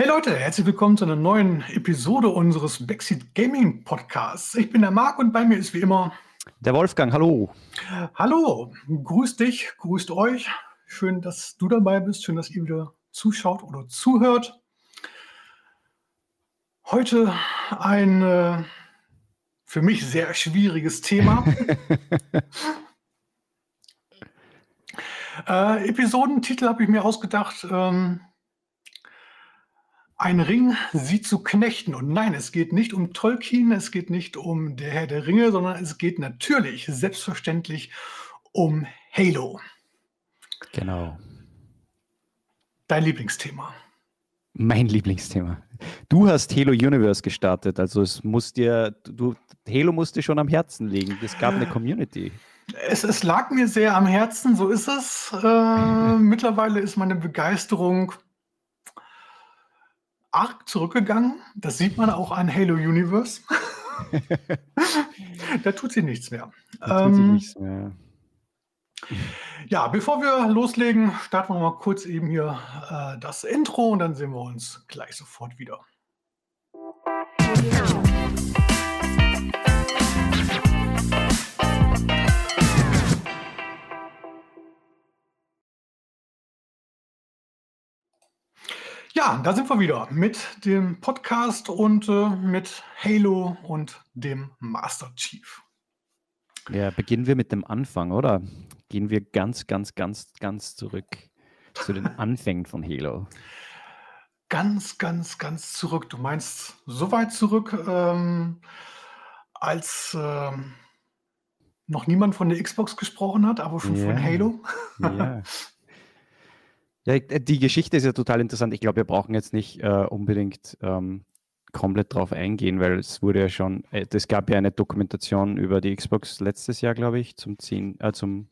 Hey Leute, herzlich willkommen zu einer neuen Episode unseres Backseat Gaming Podcasts. Ich bin der Marc und bei mir ist wie immer der Wolfgang. Hallo. Hallo, grüß dich, grüßt euch. Schön, dass du dabei bist, schön, dass ihr wieder zuschaut oder zuhört. Heute ein äh, für mich sehr schwieriges Thema. äh, Episodentitel habe ich mir ausgedacht. Ähm, ein Ring, sie zu knechten. Und nein, es geht nicht um Tolkien, es geht nicht um der Herr der Ringe, sondern es geht natürlich, selbstverständlich, um Halo. Genau. Dein Lieblingsthema. Mein Lieblingsthema. Du hast Halo Universe gestartet, also es muss dir, du, Halo musste schon am Herzen liegen. Es gab eine Community. Es, es lag mir sehr am Herzen, so ist es. Äh, mittlerweile ist meine Begeisterung arg zurückgegangen. Das sieht man auch an Halo Universe. da tut sie nichts mehr. Da tut sie ähm, nichts mehr. Ja, bevor wir loslegen, starten wir mal kurz eben hier äh, das Intro und dann sehen wir uns gleich sofort wieder. Ja, da sind wir wieder mit dem Podcast und äh, mit Halo und dem Master Chief. Ja, beginnen wir mit dem Anfang, oder? Gehen wir ganz, ganz, ganz, ganz zurück zu den Anfängen von Halo. Ganz, ganz, ganz zurück. Du meinst so weit zurück, ähm, als ähm, noch niemand von der Xbox gesprochen hat, aber schon ja. von Halo. Ja. Ja, äh, die Geschichte ist ja total interessant. Ich glaube, wir brauchen jetzt nicht äh, unbedingt ähm, komplett drauf eingehen, weil es wurde ja schon, äh, es gab ja eine Dokumentation über die Xbox letztes Jahr, glaube ich, zum 10, äh, zum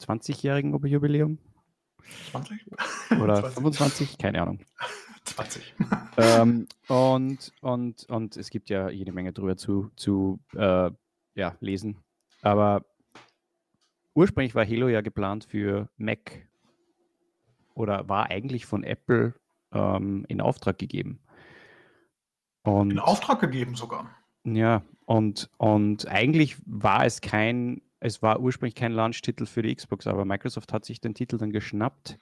20-jährigen Jubiläum. 20? Oder 20. 25? Keine Ahnung. 20. ähm, und, und, und es gibt ja jede Menge drüber zu, zu äh, ja, lesen. Aber ursprünglich war Halo ja geplant für Mac oder war eigentlich von Apple ähm, in Auftrag gegeben. Und, in Auftrag gegeben sogar. Ja, und, und eigentlich war es kein, es war ursprünglich kein Launch-Titel für die Xbox, aber Microsoft hat sich den Titel dann geschnappt.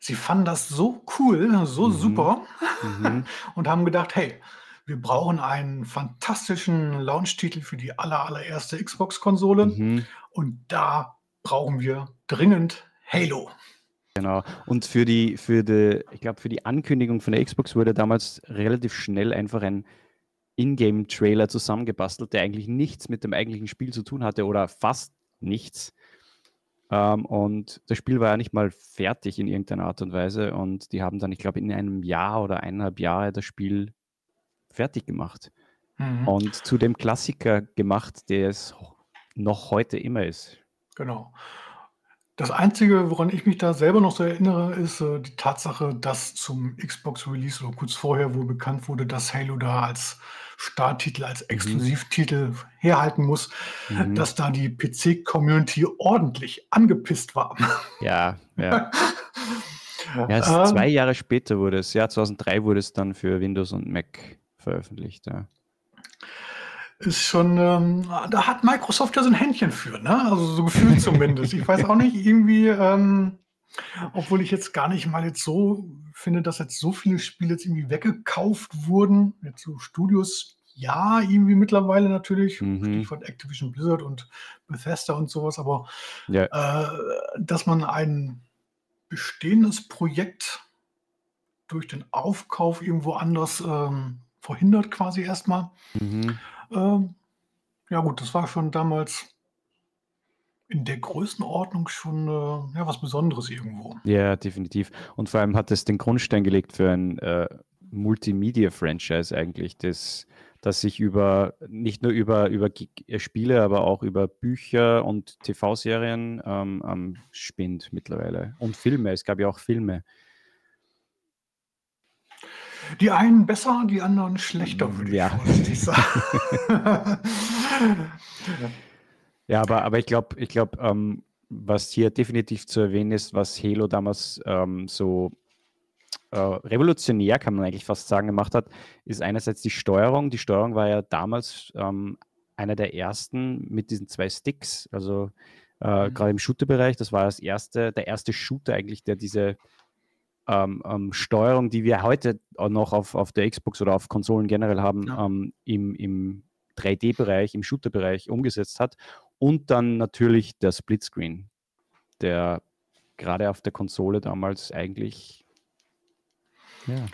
Sie fanden das so cool, so mhm. super mhm. und haben gedacht, hey, wir brauchen einen fantastischen Launch-Titel für die aller, allererste Xbox-Konsole mhm. und da brauchen wir dringend Halo. Genau. Und für die, für die, ich glaube, für die Ankündigung von der Xbox wurde damals relativ schnell einfach ein Ingame-Trailer zusammengebastelt, der eigentlich nichts mit dem eigentlichen Spiel zu tun hatte oder fast nichts. Ähm, und das Spiel war ja nicht mal fertig in irgendeiner Art und Weise. Und die haben dann, ich glaube, in einem Jahr oder eineinhalb Jahre das Spiel fertig gemacht. Mhm. Und zu dem Klassiker gemacht, der es noch heute immer ist. Genau. Das Einzige, woran ich mich da selber noch so erinnere, ist äh, die Tatsache, dass zum Xbox-Release oder kurz vorher wohl bekannt wurde, dass Halo da als Starttitel, als mhm. Exklusivtitel herhalten muss, Mhm. dass da die PC-Community ordentlich angepisst war. Ja, ja. Ja, es Ähm, zwei Jahre später wurde es, ja, 2003 wurde es dann für Windows und Mac veröffentlicht, ja ist schon, ähm, da hat Microsoft ja so ein Händchen für, ne? Also so gefühlt zumindest. Ich weiß auch nicht, irgendwie, ähm, obwohl ich jetzt gar nicht mal jetzt so finde, dass jetzt so viele Spiele jetzt irgendwie weggekauft wurden. Jetzt so Studios, ja, irgendwie mittlerweile natürlich, mhm. Stichwort Activision Blizzard und Bethesda und sowas, aber ja. äh, dass man ein bestehendes Projekt durch den Aufkauf irgendwo anders ähm, verhindert quasi erstmal. Mhm. Ähm, ja gut, das war schon damals in der Größenordnung schon äh, ja, was Besonderes irgendwo. Ja, definitiv. Und vor allem hat es den Grundstein gelegt für ein äh, Multimedia-Franchise eigentlich, das, das sich über nicht nur über, über äh, Spiele, aber auch über Bücher und TV-Serien ähm, spinnt mittlerweile. Und Filme, es gab ja auch Filme. Die einen besser, die anderen schlechter, würde ja. ich sagen. ja, aber, aber ich glaube, ich glaub, ähm, was hier definitiv zu erwähnen ist, was Halo damals ähm, so äh, revolutionär, kann man eigentlich fast sagen, gemacht hat, ist einerseits die Steuerung. Die Steuerung war ja damals ähm, einer der ersten mit diesen zwei Sticks, also äh, mhm. gerade im Shooter-Bereich. Das war das erste, der erste Shooter eigentlich, der diese ähm, ähm, Steuerung, die wir heute noch auf, auf der Xbox oder auf Konsolen generell haben, ja. ähm, im, im 3D-Bereich, im Shooter-Bereich umgesetzt hat. Und dann natürlich der Splitscreen, der gerade auf der Konsole damals eigentlich. Ja.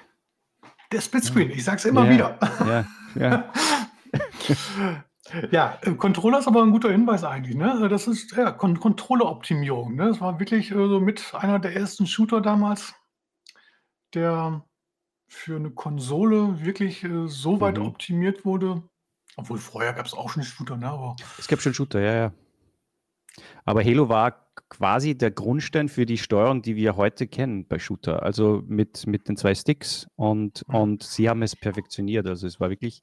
Der Splitscreen, ja. ich sag's immer ja. wieder. Ja, ja. Ja, äh, Controller ist aber ein guter Hinweis eigentlich, ne? Also, das ist ja Controller-Optimierung, ne? Das war wirklich, äh, so mit einer der ersten Shooter damals, der für eine Konsole wirklich, äh, so weit Mhm. optimiert wurde. Obwohl vorher gab es auch schon Shooter, ne, aber Es gab schon Shooter, ja, ja. Aber Halo war quasi der Grundstein für die Steuerung, die wir heute kennen bei Shooter. Also mit mit den zwei Sticks und Mhm. und sie haben es perfektioniert. Also, es war wirklich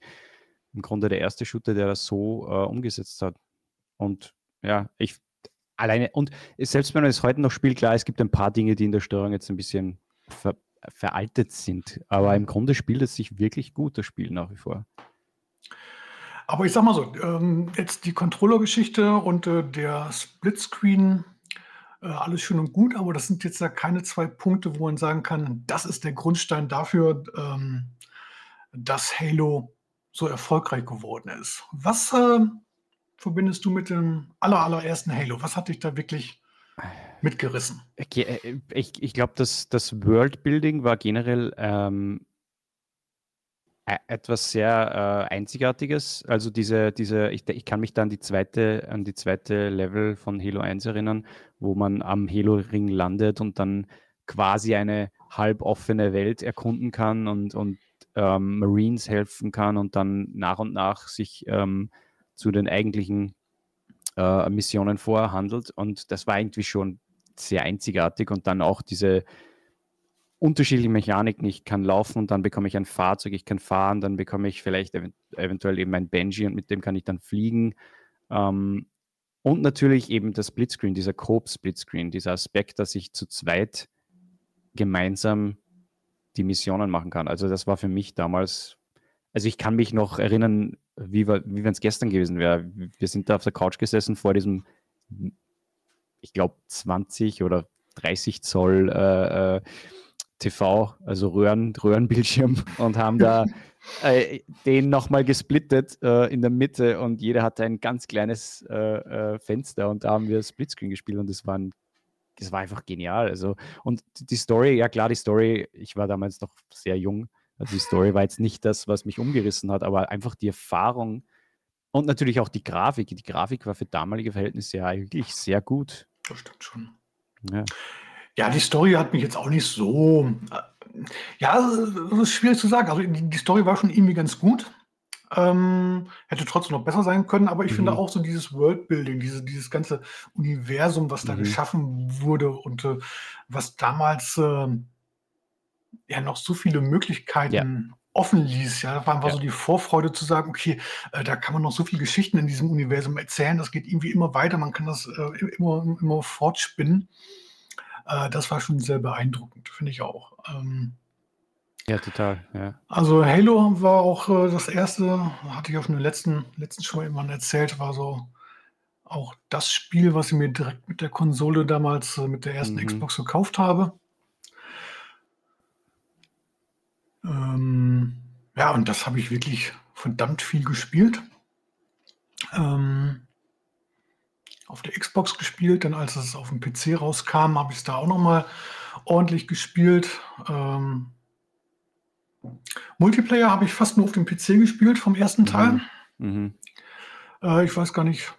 im Grunde der erste Shooter, der das so äh, umgesetzt hat. Und ja, ich alleine, und selbst wenn man es heute noch spielt, klar, es gibt ein paar Dinge, die in der Steuerung jetzt ein bisschen ver, veraltet sind. Aber im Grunde spielt es sich wirklich gut, das Spiel nach wie vor. Aber ich sag mal so, ähm, jetzt die Controller-Geschichte und äh, der Splitscreen, äh, alles schön und gut, aber das sind jetzt ja keine zwei Punkte, wo man sagen kann, das ist der Grundstein dafür, ähm, dass Halo so erfolgreich geworden ist. Was äh, verbindest du mit dem aller, allerersten Halo? Was hat dich da wirklich mitgerissen? Äh, ich, ich glaube, das, das Worldbuilding war generell ähm, e, etwas sehr äh, Einzigartiges. Also diese, diese, ich, ich kann mich da an die zweite, an die zweite Level von Halo 1 erinnern, wo man am Halo-Ring landet und dann quasi eine halboffene Welt erkunden kann und, und ähm, Marines helfen kann und dann nach und nach sich ähm, zu den eigentlichen äh, Missionen vorhandelt. Und das war irgendwie schon sehr einzigartig und dann auch diese unterschiedlichen Mechaniken. Ich kann laufen und dann bekomme ich ein Fahrzeug, ich kann fahren, dann bekomme ich vielleicht ev eventuell eben ein Benji und mit dem kann ich dann fliegen. Ähm, und natürlich eben das Splitscreen, dieser Coop-Splitscreen, dieser Aspekt, dass ich zu zweit gemeinsam die Missionen machen kann. Also das war für mich damals, also ich kann mich noch erinnern, wie, wie wenn es gestern gewesen wäre. Wir sind da auf der Couch gesessen vor diesem, ich glaube, 20 oder 30 Zoll äh, äh, TV, also Röhren, Röhrenbildschirm und haben da äh, den nochmal gesplittet äh, in der Mitte und jeder hatte ein ganz kleines äh, äh Fenster und da haben wir Splitscreen gespielt und das war ein das war einfach genial. Also, und die Story, ja klar, die Story, ich war damals noch sehr jung. Also die Story war jetzt nicht das, was mich umgerissen hat, aber einfach die Erfahrung und natürlich auch die Grafik. Die Grafik war für damalige Verhältnisse ja wirklich sehr gut. Das stimmt schon. Ja. Ja, die Story hat mich jetzt auch nicht so. Äh, ja, das ist schwierig zu sagen. Also die, Story war schon irgendwie ganz gut. Ähm, hätte trotzdem noch besser sein können, aber ich mhm. finde auch so dieses Worldbuilding, diese, dieses ganze Universum, was da mhm. geschaffen wurde und äh, was damals äh, ja noch so viele Möglichkeiten. Offen ließ. Ja, da war, war ja. so die Vorfreude zu sagen, okay, äh, da kann man noch so viele Geschichten in diesem Universum erzählen, das geht irgendwie immer weiter, man kann das äh, immer, immer fortspinnen. Äh, das war schon sehr beeindruckend, finde ich auch. Ähm, ja, total, ja. Also Halo war auch äh, das erste, hatte ich auch schon im letzten, letzten schon mal irgendwann erzählt, war so auch das Spiel, was ich mir direkt mit der Konsole damals äh, mit der ersten Mhm. Xbox gekauft habe. Ähm, ja, und das habe ich wirklich verdammt viel gespielt. Ähm, auf der Xbox gespielt, dann als es auf dem PC rauskam, habe ich es da auch noch mal ordentlich gespielt. Ähm Multiplayer habe ich fast nur auf dem PC gespielt vom ersten Teil. Mhm. Mhm. Äh, ich weiß gar nicht.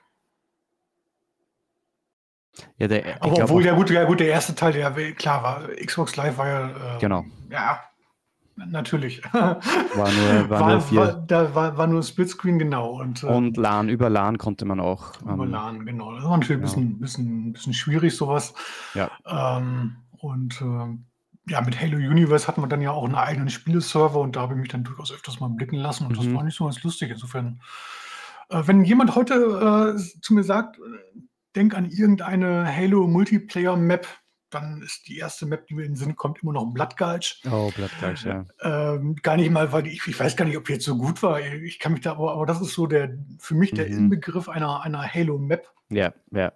Ja, der, Aber obwohl, ja gut, ja gut, der erste Teil, der klar war, Xbox Live war ja. Äh, genau. Ja, natürlich. War nur, war, war nur vier. War, da war, war nur Splitscreen, genau. Und, äh, und LAN, über LAN konnte man auch. Über ähm, LAN, genau. Das war natürlich genau. ein bisschen, bisschen, bisschen schwierig, sowas. Ja. Ähm, und äh, ja, mit Halo Universe hat man dann ja auch einen eigenen Spieleserver und da habe ich mich dann durchaus öfters mal blicken lassen und das mhm. war nicht so ganz lustig. Insofern, äh, wenn jemand heute äh, zu mir sagt, äh, denk an irgendeine Halo Multiplayer Map, dann ist die erste Map, die mir in den Sinn kommt, immer noch Bloodgulch. Oh, Bloodgulch, ja. Ähm, gar nicht mal, weil ich, ich weiß gar nicht, ob die jetzt so gut war. Ich kann mich da, aber, aber das ist so der für mich der Mhm. Inbegriff einer, einer Halo-Map. Ja, ja.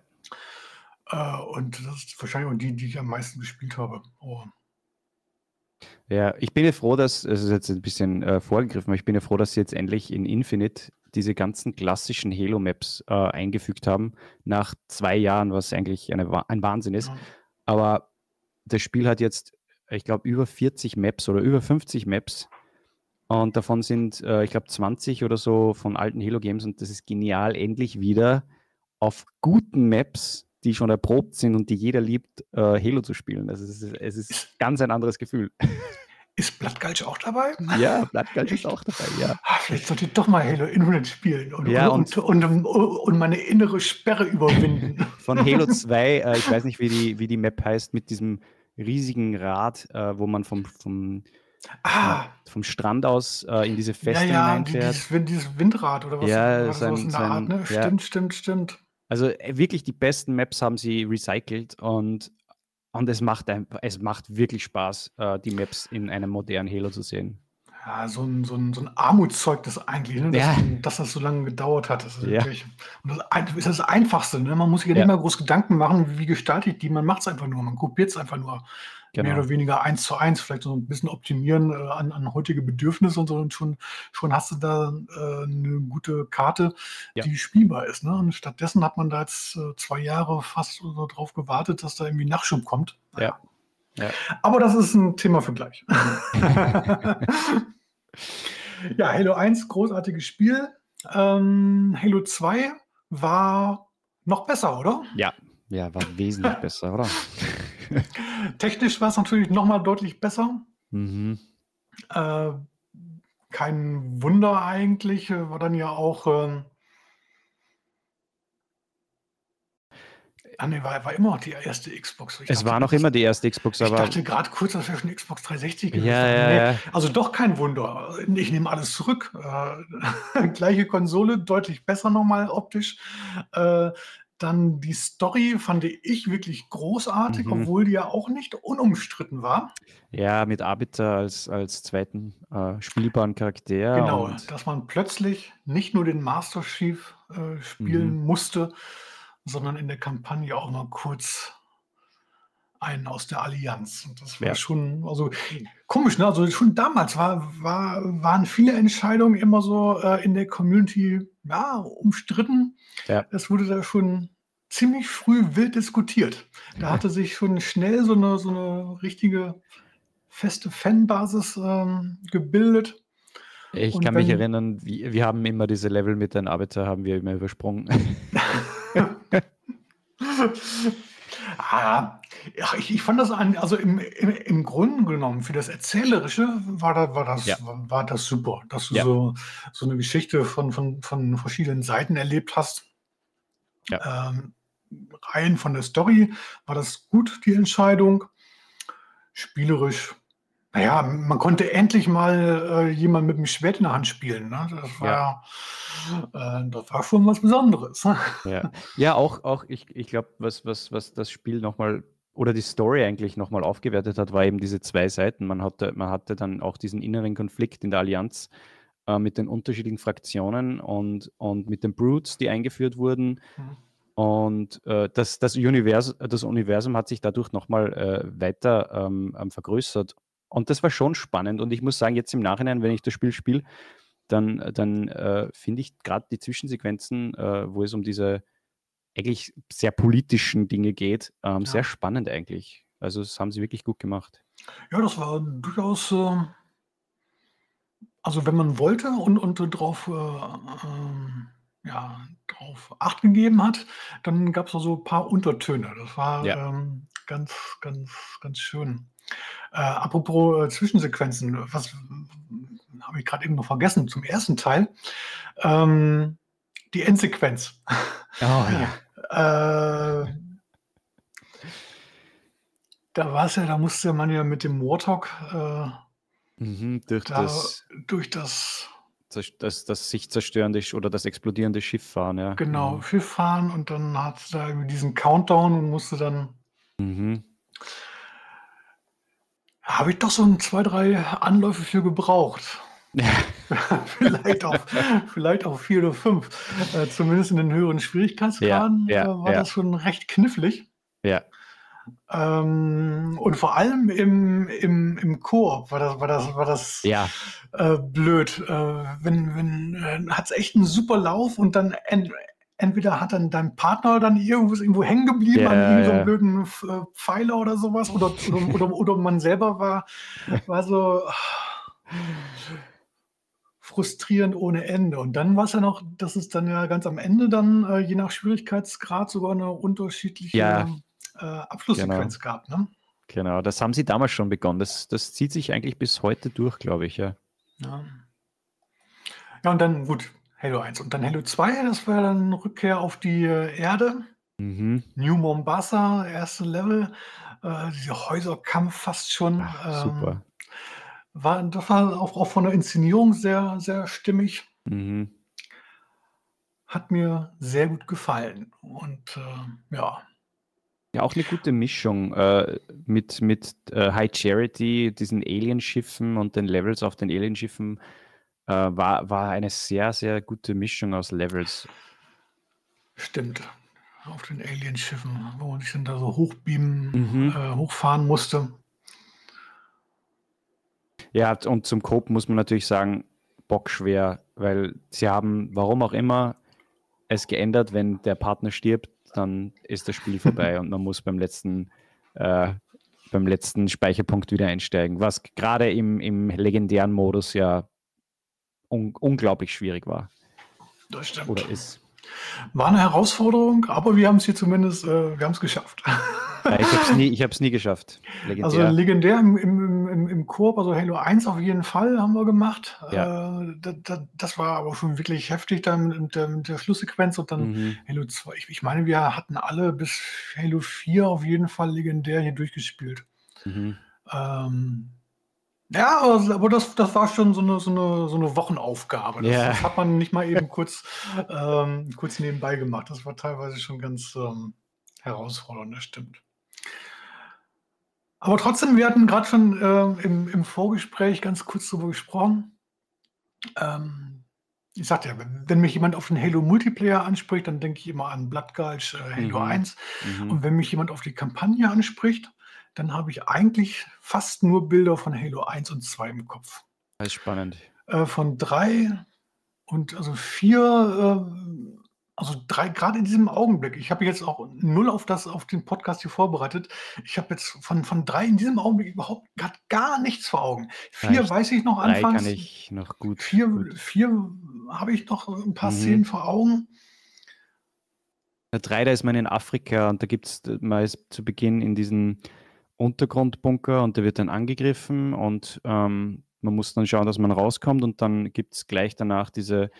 Äh, und das ist wahrscheinlich auch die, die ich am meisten gespielt habe. Oh. Ja, ich bin ja froh, dass, es ist jetzt ein bisschen äh, vorgegriffen, aber ich bin ja froh, dass sie jetzt endlich in Infinite diese ganzen klassischen Halo-Maps äh, eingefügt haben, nach zwei Jahren, was eigentlich eine, ein Wahnsinn ist. Ja. Aber das Spiel hat jetzt, ich glaube, über 40 Maps oder über 50 Maps. Und davon sind, äh, ich glaube, 20 oder so von alten Halo-Games. Und das ist genial, endlich wieder auf guten Maps, die schon erprobt sind und die jeder liebt, äh, Halo zu spielen. Also es ist, es ist ganz ein anderes Gefühl. Ist Bloodgulch auch dabei? Ja, Blattgalt ist auch dabei, ja. Ah, vielleicht sollte ich doch mal Halo Infinite spielen und, Ja, und, und, und, und meine innere Sperre überwinden. Von Halo 2, äh, ich weiß nicht, wie die, wie die Map heißt, mit diesem riesigen Rad, äh, wo man vom, vom, ah, vom Strand aus äh, in diese ja, Festung ja, die, hineinfährt. dieses, Wind- dieses Windrad oder was, Ja, sein- sowas in der Art, ne? ja. Stimmt, stimmt, stimmt. Also äh, wirklich die besten Maps haben sie recycelt und, und es, macht ein, es macht wirklich Spaß, äh, die Maps in einem modernen Halo zu sehen. Ja, so ein, so ein, so ein Armutszeugnis eigentlich, ne? dass, Ja. dass das so lange gedauert hat. Das ist, Ja. und das ist das Einfachste. Ne? Man muss sich ja nicht mal groß Gedanken machen, wie gestalte ich die. Man macht es einfach nur. Man kopiert es einfach nur. Mehr Genau. oder weniger eins zu eins, vielleicht so ein bisschen optimieren äh, an, an heutige Bedürfnisse und so. Und schon, schon hast du da äh, eine gute Karte, die spielbar ist. Ne? Und stattdessen hat man da jetzt äh, zwei Jahre fast so drauf gewartet, dass da irgendwie Nachschub kommt. Ja. Ja. Aber das ist ein Thema für gleich. ja, Halo 1, großartiges Spiel. Ähm, Halo 2 war noch besser, oder? Ja, ja, war wesentlich besser, oder? Technisch war es natürlich noch mal deutlich besser. Mhm. Äh, kein Wunder eigentlich, äh, war dann ja auch. Ähm, ah, nee, war, war immer noch die erste Xbox. Ich Es dachte, war noch immer die erste Xbox, Ich aber dachte gerade kurz, das wäre schon Xbox 360 gewesen. ja, ja, Nee, ja. Also doch kein Wunder. Ich nehme alles zurück. Äh, gleiche Konsole, deutlich besser nochmal optisch. Äh, dann die Story fand ich wirklich großartig, Mhm. obwohl die ja auch nicht unumstritten war. Ja, mit Arbiter als, als zweiten äh, spielbaren Charakter. genau, dass man plötzlich nicht nur den Master Chief äh, spielen Mhm. musste, sondern in der Kampagne auch mal kurz einen aus der Allianz. Und das war Ja. schon, also komisch, ne? Also schon damals war, war, waren viele Entscheidungen immer so äh, in der Community ja, umstritten. Ja. Es wurde da schon ziemlich früh wild diskutiert. Da hatte sich schon schnell so eine, so eine richtige feste Fanbasis ähm, gebildet. ich und kann mich wenn- erinnern, wir, wir haben immer diese Level mit den Arbiter, haben wir immer übersprungen. Ah, ja, ich, ich fand das an, also im, im, im Grunde genommen für das Erzählerische war, da, war, das, Ja. war, war das super, dass du Ja. so, so eine Geschichte von, von, von verschiedenen Seiten erlebt hast. Ähm, rein von der Story war das gut, die Entscheidung. Spielerisch, naja, man konnte endlich mal äh, jemand mit dem Schwert in der Hand spielen. Ne? Das, war, äh, das war schon was Besonderes. Ja, ja auch, auch ich, ich glaube, was, was, was das Spiel nochmal oder die Story eigentlich nochmal aufgewertet hat, war eben diese zwei Seiten. Man hatte, man hatte dann auch diesen inneren Konflikt in der Allianz äh, mit den unterschiedlichen Fraktionen und, und mit den Brutes, die eingeführt wurden. Mhm. Und äh, das, das, Univers das Universum hat sich dadurch nochmal äh, weiter ähm, ähm, vergrößert. Und das war schon spannend. Und ich muss sagen, jetzt im Nachhinein, wenn ich das Spiel spiele, dann, dann äh, finde ich gerade die Zwischensequenzen, äh, wo es um diese eigentlich sehr politischen Dinge geht, ähm, Ja. sehr spannend eigentlich. Also das haben sie wirklich gut gemacht. Ja, das war durchaus, äh, also wenn man wollte und, und drauf, äh, ähm, ja, drauf Acht gegeben hat, dann gab es da so ein paar Untertöne. Das war Ja. ähm, ganz, ganz, ganz schön. Äh, apropos äh, Zwischensequenzen, was habe ich gerade eben noch vergessen zum ersten Teil? Ähm, die Endsequenz. Oh Äh, da war es ja, da musste man ja mit dem Warthog äh, Mhm, durch da das, durch das das, das, sich zerstörende oder das explodierende Schiff fahren, ja. genau Schiff fahren und dann hat es da irgendwie diesen Countdown und musste dann Mhm. Habe ich doch so ein, zwei, drei Anläufe für gebraucht. vielleicht, auch, vielleicht auch vier oder fünf. Äh, zumindest in den höheren Schwierigkeitsgraden Ja, ja, äh, war ja. das schon recht knifflig. Ja. Ähm, und vor allem im, im, im Koop war das, war das, war das Ja, äh, blöd. Äh, wenn, wenn, äh, hat's echt einen super Lauf und dann entweder hat dann dein Partner dann irgendwo, irgendwo hängen geblieben Ja, an irgendeinem ja. blöden äh, Pfeiler oder sowas oder, oder, oder, oder man selber war, war so frustrierend ohne Ende. Und dann war es ja noch, dass es dann ja ganz am Ende dann äh, je nach Schwierigkeitsgrad sogar eine unterschiedliche Ja. äh, Abschlusssequenz gab. Ne? genau. Das haben sie damals schon begonnen. Das, das zieht sich eigentlich bis heute durch, glaube ich. Ja. Ja. ja, und dann, gut, Halo 1. Und dann Halo 2, das war dann Rückkehr auf die äh, Erde. Mhm. New Mombasa, erste Level. Äh, dieser Häuserkampf fast schon. Ach, ähm, super. War, das war auch, auch von der Inszenierung sehr, sehr stimmig. Mhm. Hat mir sehr gut gefallen. Und äh, ja, Ja, auch eine gute Mischung äh, mit, mit äh, High Charity, diesen Alienschiffen und den Levels auf den Alienschiffen. Äh, war, war eine sehr, sehr gute Mischung aus Levels. stimmt. Auf den Alienschiffen, wo man sich dann da so hochbeamen, Mhm. äh, hochfahren musste. Ja, und zum Coop muss man natürlich sagen, bockschwer, weil sie haben, warum auch immer, es geändert, wenn der Partner stirbt, dann ist das Spiel vorbei und man muss beim letzten, äh, beim letzten Speicherpunkt wieder einsteigen, was gerade im, im legendären Modus ja un unglaublich schwierig war Das stimmt. oder ist. War eine Herausforderung, aber wir haben es hier zumindest, äh, wir haben es geschafft. Äh, ich habe es nie, ich nie geschafft. Legendär. Also legendär im, im, im, im Koop, also Halo 1 auf jeden Fall haben wir gemacht. Ja. Äh, da, da, das war aber schon wirklich heftig dann mit der, mit der Schlusssequenz und dann mhm. Halo 2. Ich, ich meine, wir hatten alle bis Halo 4 auf jeden Fall legendär hier durchgespielt. Mhm. Ähm, ja, aber, das, das war schon so eine, so eine, so eine Wochenaufgabe. Das, Ja. das hat man nicht mal eben kurz, ähm, kurz nebenbei gemacht. Das war teilweise schon ganz ähm, herausfordernd, das stimmt. Aber trotzdem, wir hatten gerade schon ähm, im, im Vorgespräch ganz kurz darüber gesprochen. Ähm, ich sagte ja, wenn, wenn mich jemand auf den Halo Multiplayer anspricht, dann denke ich immer an Blood Gulch, äh, Halo Mhm. 1. Mhm. Und wenn mich jemand auf die Kampagne anspricht, dann habe ich eigentlich fast nur Bilder von Halo 1 und 2 im Kopf. Das ist spannend. Äh, von 3 und also 4, äh, also 3, gerade in diesem Augenblick. Ich habe jetzt auch null auf, das, auf den Podcast hier vorbereitet. Ich habe jetzt von, von 3 in diesem Augenblick überhaupt grad gar nichts vor Augen. 4 Ja, ich- weiß ich noch Drei anfangs. kann ich noch gut. 4, gut. 4 habe ich noch ein paar Mhm. Szenen vor Augen. Der 3, da ist man in Afrika und da gibt es, man ist zu Beginn in diesem Untergrundbunker und der wird dann angegriffen und ähm, man muss dann schauen, dass man rauskommt und dann gibt es gleich danach diese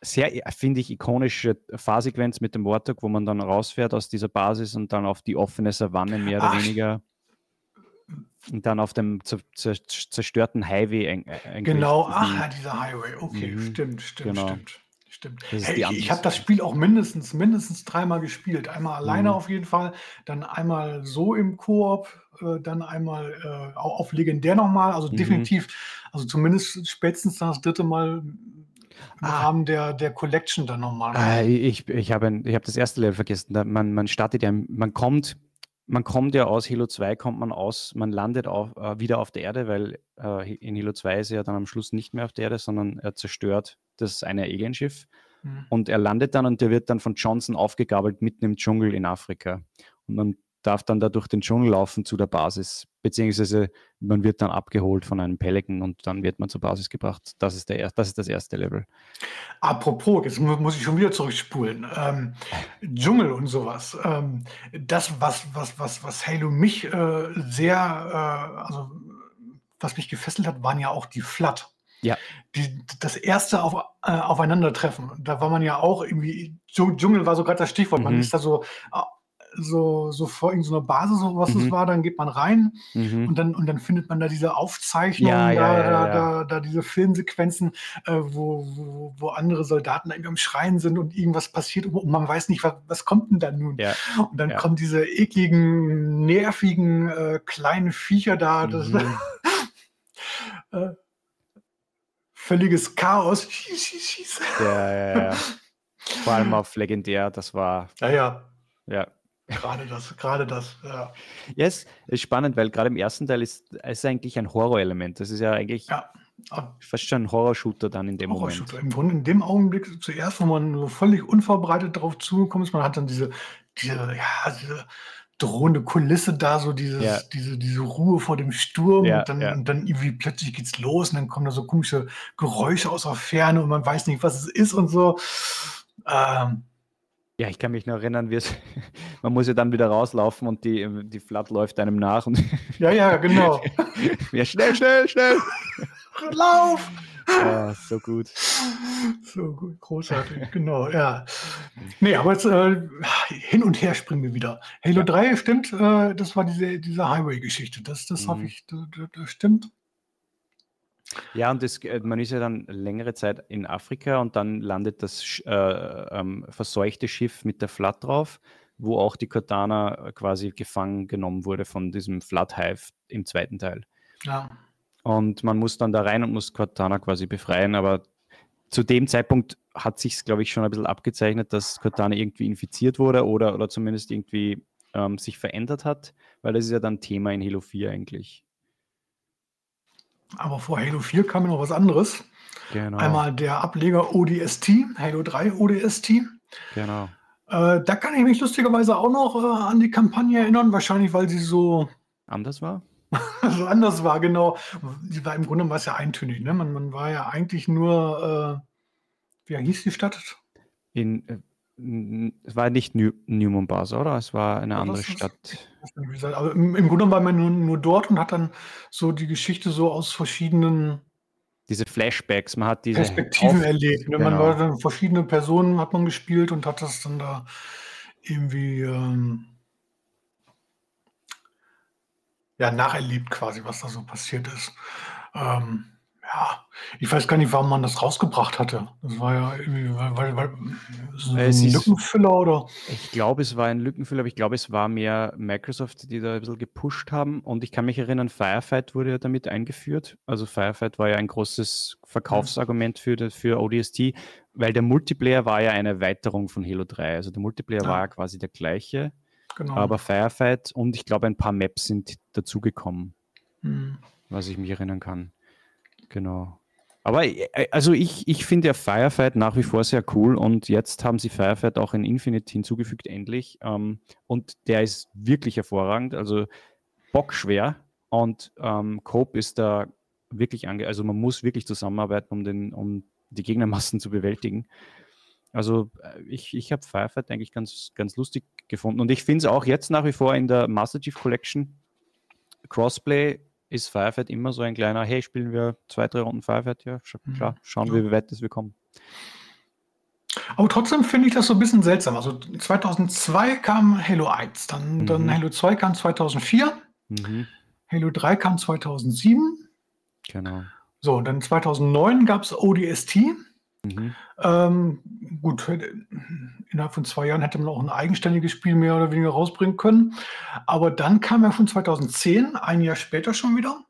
sehr, finde ich, ikonische Fahrsequenz mit dem Warthog, wo man dann rausfährt aus dieser Basis und dann auf die offene Savanne mehr oder Ach. weniger und dann auf dem zer zer zerstörten Highway Genau, ach ja, dieser Highway. Okay, Mhm, stimmt, stimmt, genau. stimmt. Stimmt. Hey, ich habe das Spiel auch mindestens, mindestens dreimal gespielt. Einmal alleine Mhm. auf jeden Fall, dann einmal so im Koop, äh, dann einmal äh, auch auf legendär nochmal. Also Mhm. definitiv, also zumindest spätestens das dritte Mal im Ah. Rahmen der, der Collection dann nochmal. Ah, ich ich habe ich habe das erste Level vergessen. Man, man startet ja, man kommt, man kommt ja aus Halo 2, kommt man aus, man landet auf, äh, wieder auf der Erde, weil äh, in Halo 2 ist er ja dann am Schluss nicht mehr auf der Erde, sondern er zerstört das eine Alienschiff Mhm. und er landet dann und der wird dann von Johnson aufgegabelt mitten im Dschungel in Afrika. Und man darf dann da durch den Dschungel laufen zu der Basis, beziehungsweise man wird dann abgeholt von einem Pelican und dann wird man zur Basis gebracht. Das ist, der, er- das, ist das erste Level. Apropos, jetzt mu- muss ich schon wieder zurückspulen. Ähm, Dschungel und sowas. Ähm, das, was, was, was, was Halo mich äh, sehr, äh, also was mich gefesselt hat, waren ja auch die Flat. Ja. Die, das erste auf, äh, Aufeinandertreffen. Da war man ja auch irgendwie, Dschung- Dschungel war so gerade das Stichwort. Man Mhm. ist da so äh, so, so vor irgendeiner Basis, so was Mhm. es war, dann geht man rein Mhm. und dann, und dann findet man da diese Aufzeichnungen, Ja, da, ja, da, ja. Da, da diese Filmsequenzen, äh, wo, wo, wo andere Soldaten irgendwie am Schreien sind und irgendwas passiert und man weiß nicht, was, was kommt denn da nun? Und dann kommen diese ekligen, nervigen, äh, kleinen Viecher da. Das, Mhm. äh, völliges Chaos. Schieß, schieß, schieß. Ja, ja, ja. Vor allem auf legendär, das war, Ja, ja, ja. gerade das, gerade das. Ja. Ja, es ist spannend, weil gerade im ersten Teil ist es eigentlich ein Horrorelement. Das ist ja eigentlich Ja. Fast schon ein Horrorshooter dann in dem Moment. Horrorshooter. Im Grunde in dem Augenblick zuerst, wo man so völlig unvorbereitet darauf zugekommen ist, man hat dann diese, diese, ja, diese drohende Kulisse da, so dieses, Ja. diese, diese Ruhe vor dem Sturm Ja, und, dann, ja. und dann irgendwie plötzlich geht's los und dann kommen da so komische Geräusche aus der Ferne und man weiß nicht, was es ist und so. Ähm, Ja, ich kann mich noch erinnern, wie es, man muss ja dann wieder rauslaufen und die, die Flat läuft einem nach und ja, ja, genau. ja, schnell, schnell, schnell. Lauf! Ja, so gut. So gut, großartig, genau, ja. Nee, aber jetzt äh, hin und her springen wir wieder. Halo Ja. 3, stimmt, äh, das war diese, diese Highway-Geschichte. Das, das habe Mhm. ich, das, das stimmt. Ja, und das, äh, man ist ja dann längere Zeit in Afrika und dann landet das äh, ähm, verseuchte Schiff mit der Flat drauf, wo auch die Cortana quasi gefangen genommen wurde von diesem Flat Hive im zweiten Teil. Ja. Und man muss dann da rein und muss Cortana quasi befreien, aber zu dem Zeitpunkt hat sich glaube ich, schon ein bisschen abgezeichnet, dass Cortana irgendwie infiziert wurde oder, oder zumindest irgendwie ähm, sich verändert hat, weil das ist ja dann Thema in Halo 4 eigentlich. Aber vor Halo 4 kam ja noch was anderes. Genau. Einmal der Ableger ODST, Halo 3 ODST. Genau. Äh, da kann ich mich lustigerweise auch noch äh, an die Kampagne erinnern, wahrscheinlich weil sie so, Anders war? so anders war, genau. Sie war im Grunde war es ja eintönig, ne? Man, man war ja eigentlich nur, äh, wie hieß die Stadt? In, äh, es war nicht New, New Mombasa, oder? Es war eine War andere? Stadt. Gesagt, Aber im, im Grunde war man nur, nur dort und hat dann so die Geschichte so aus verschiedenen Diese Flashbacks, man hat diese Perspektiven Auf- erlebt. Ne? Man genau. war dann verschiedene Personen hat man gespielt und hat das dann da irgendwie ähm, ja, nacherlebt quasi, was da so passiert ist. Ähm, ja, ich weiß gar nicht, warum man das rausgebracht hatte. Das war ja irgendwie, weil, weil, weil so Äh, ein ist- Lückenfüller oder Ich glaube, es war ein Lückenfüller, aber ich glaube, es war mehr Microsoft, die da ein bisschen gepusht haben. Und ich kann mich erinnern, Firefight wurde ja damit eingeführt. Also Firefight war ja ein großes Verkaufsargument für, für ODST, weil der Multiplayer war ja eine Erweiterung von Halo 3. Also der Multiplayer Ja. war ja quasi der gleiche, genau. aber Firefight und ich glaube, ein paar Maps sind dazugekommen, Hm. was ich mich erinnern kann. Genau. Aber äh, also ich, ich finde ja Firefight nach wie vor sehr cool und jetzt haben sie Firefight auch in Infinite hinzugefügt, endlich. Ähm, und der ist wirklich hervorragend, also bockschwer und ähm, Cope ist da wirklich ange... Also man muss wirklich zusammenarbeiten, um, den, um die Gegnermassen zu bewältigen. Also äh, ich, ich habe Firefight eigentlich ganz, ganz lustig gefunden und ich finde es auch jetzt nach wie vor in der Master Chief Collection Crossplay ist Firefight immer so ein kleiner, hey, spielen wir zwei, drei Runden Firefight? Ja, Mhm. klar, schauen Ja. wir, wie weit das wir kommen. Aber trotzdem finde ich das so ein bisschen seltsam. Also 2002 kam Halo 1, dann, dann Mhm. Halo 2 kam 2004, Mhm, Halo 3 kam 2007. genau. So, und dann 2009 gab es ODST. Mhm. Ähm, gut, äh, innerhalb von zwei Jahren hätte man auch ein eigenständiges Spiel mehr oder weniger rausbringen können. Aber dann kam ja schon 2010, ein Jahr später schon wieder,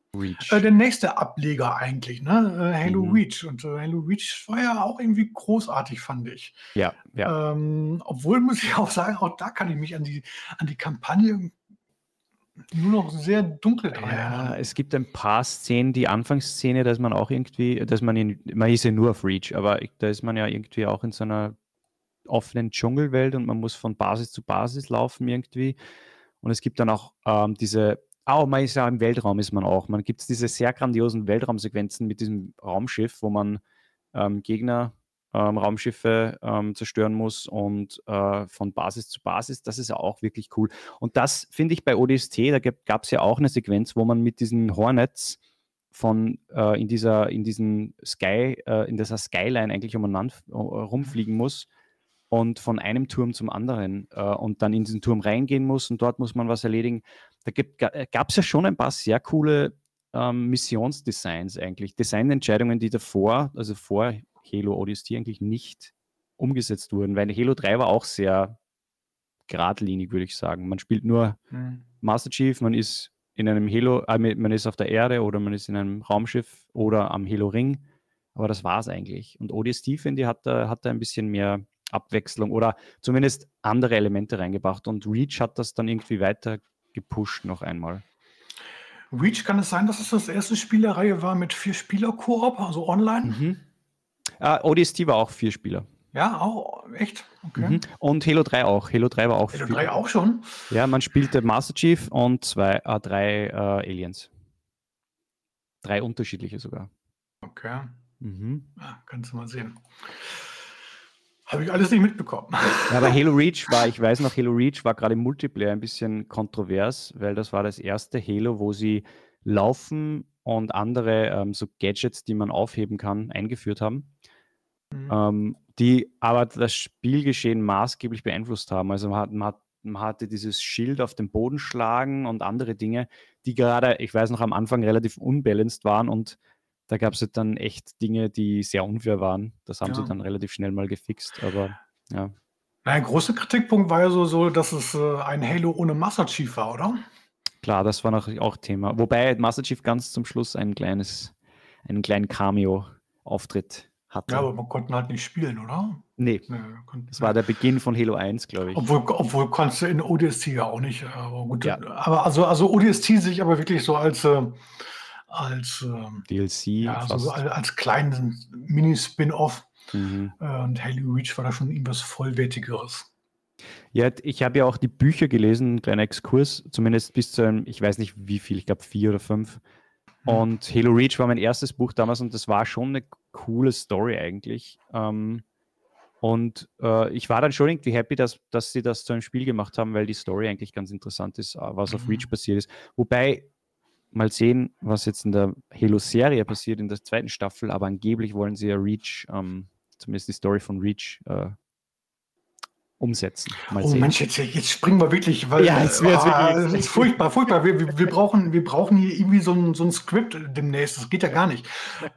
äh, der nächste Ableger eigentlich, ne? Äh, Halo Mhm. Reach. Und äh, Halo Reach war ja auch irgendwie großartig, fand ich. ja, ja. Ähm, obwohl, muss ich auch sagen, auch da kann ich mich an die, an die Kampagne nur noch sehr dunkel dran Ja, es gibt ein paar Szenen, die Anfangsszene, dass man auch irgendwie, dass man in, man ist ja nur auf Reach, aber da ist man ja irgendwie auch in so einer offenen Dschungelwelt und man muss von Basis zu Basis laufen irgendwie. Und es gibt dann auch ähm, diese, oh, man ist ja im Weltraum, ist man auch. Man gibt diese sehr grandiosen Weltraumsequenzen mit diesem Raumschiff, wo man ähm, Gegner, ähm, Raumschiffe ähm, zerstören muss und äh, von Basis zu Basis. Das ist ja auch wirklich cool. Und das finde ich bei ODST, da gab es ja auch eine Sequenz, wo man mit diesen Hornets von äh, in dieser, in diesen Sky, äh, in dieser Skyline eigentlich umeinander äh, rumfliegen muss. und von einem Turm zum anderen äh, und dann in diesen Turm reingehen muss und dort muss man was erledigen. Da gab es ja schon ein paar sehr coole ähm, Missionsdesigns eigentlich, Designentscheidungen, die davor, also vor Halo ODST eigentlich nicht umgesetzt wurden, weil Halo 3 war auch sehr geradlinig, würde ich sagen. Man spielt nur mhm. Master Chief, man ist in einem Halo, äh, man ist auf der Erde oder man ist in einem Raumschiff oder am Halo Ring, aber das war es eigentlich. Und ODST, finde ich, hat da, hat da ein bisschen mehr Abwechslung oder zumindest andere Elemente reingebracht und Reach hat das dann irgendwie weiter gepusht noch einmal. Reach, kann es sein, dass es das erste Spiel der Reihe war mit vier Spieler Koop, also online? Mhm. Uh, ODST war auch vier Spieler. Ja, auch, echt? Okay. Mhm. Und Halo 3 auch. Halo 3 war auch. Halo 3 auch schon? Ja, man spielte Master Chief und zwei, äh, drei äh, Aliens. Drei unterschiedliche sogar. Okay. Mhm. Ja, kannst du mal sehen. Habe ich alles nicht mitbekommen. Ja, aber Halo Reach war, ich weiß noch, Halo Reach war gerade im Multiplayer ein bisschen kontrovers, weil das war das erste Halo, wo sie Laufen und andere ähm, so Gadgets, die man aufheben kann, eingeführt haben. Mhm. Ähm, die aber das Spielgeschehen maßgeblich beeinflusst haben. Also man, hat, man, hat, man hatte dieses Schild auf den Boden schlagen und andere Dinge, die gerade, ich weiß noch, am Anfang relativ unbalanced waren und da gab es halt dann echt Dinge, die sehr unfair waren. Das haben ja. sie dann relativ schnell mal gefixt, aber ja. Ein großer Kritikpunkt war ja so, so dass es äh, ein Halo ohne Master Chief war, oder? Klar, das war natürlich auch Thema. Wobei Master Chief ganz zum Schluss ein kleines, einen kleinen Cameo-Auftritt hatte. Ja, aber man konnte halt nicht spielen, oder? Nee. nee das war der Beginn von Halo 1, glaube ich. Obwohl, obwohl konntest du in ODST ja auch nicht. Aber gut. Ja. Aber also, also ODST sich aber wirklich so als, äh, als ähm, DLC. Ja, so als, als kleinen Mini-Spin-Off. Mhm. Äh, und Halo Reach war da schon irgendwas Vollwertigeres. Ja, ich habe ja auch die Bücher gelesen, kleiner Exkurs, zumindest bis zu einem, ich weiß nicht wie viel, ich glaube vier oder fünf. Mhm. Und Halo Reach war mein erstes Buch damals und das war schon eine coole Story eigentlich. Ähm, und äh, ich war dann schon irgendwie happy, dass, dass sie das zu einem Spiel gemacht haben, weil die Story eigentlich ganz interessant ist, äh, was auf Reach mhm. passiert ist. Wobei, mal sehen, was jetzt in der Halo-Serie passiert, in der zweiten Staffel, aber angeblich wollen sie ja Reach, ähm, zumindest die Story von Reach, äh, umsetzen. Mal oh sehen. Mensch, jetzt, jetzt springen wir wirklich, weil ja, jetzt wird's ah, wirklich. ist furchtbar, furchtbar. Wir, wir, brauchen, wir brauchen hier irgendwie so ein, so ein Skript demnächst. Das geht ja gar nicht.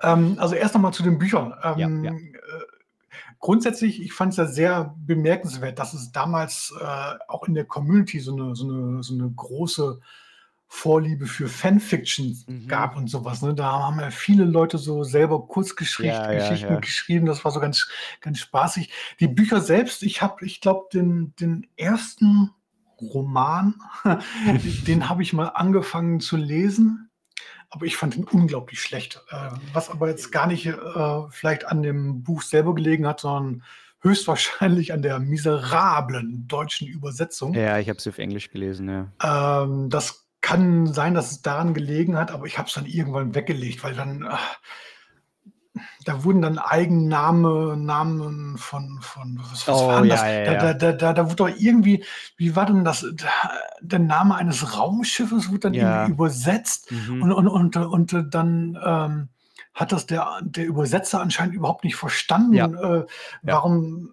ähm, also erst nochmal zu den Büchern. Ähm, ja, ja. Äh, grundsätzlich, ich fand es ja sehr bemerkenswert, dass es damals äh, auch in der Community so eine, so eine, so eine große Vorliebe für Fanfiction mhm. gab und sowas. Ne? Da haben ja viele Leute so selber Kurzgeschichten ja, ja, ja. geschrieben. Das war so ganz, ganz spaßig. Die Bücher selbst, ich habe, ich glaube, den, den ersten Roman, den habe ich mal angefangen zu lesen, aber ich fand ihn unglaublich schlecht. Äh, was aber jetzt gar nicht äh, vielleicht an dem Buch selber gelegen hat, sondern höchstwahrscheinlich an der miserablen deutschen Übersetzung. Ja, ich habe sie auf Englisch gelesen, ja. Ähm, das kann sein, dass es daran gelegen hat, aber ich habe es dann irgendwann weggelegt, weil dann ach, da wurden dann Eigenname, Namen von, von was, was oh, waren das? Ja, ja, da, ja. Da, da, da, wurde doch irgendwie, wie war denn das? Der Name eines Raumschiffes wurde dann irgendwie übersetzt mhm. und, und, und, und dann ähm, hat das der, der Übersetzer anscheinend überhaupt nicht verstanden, äh, warum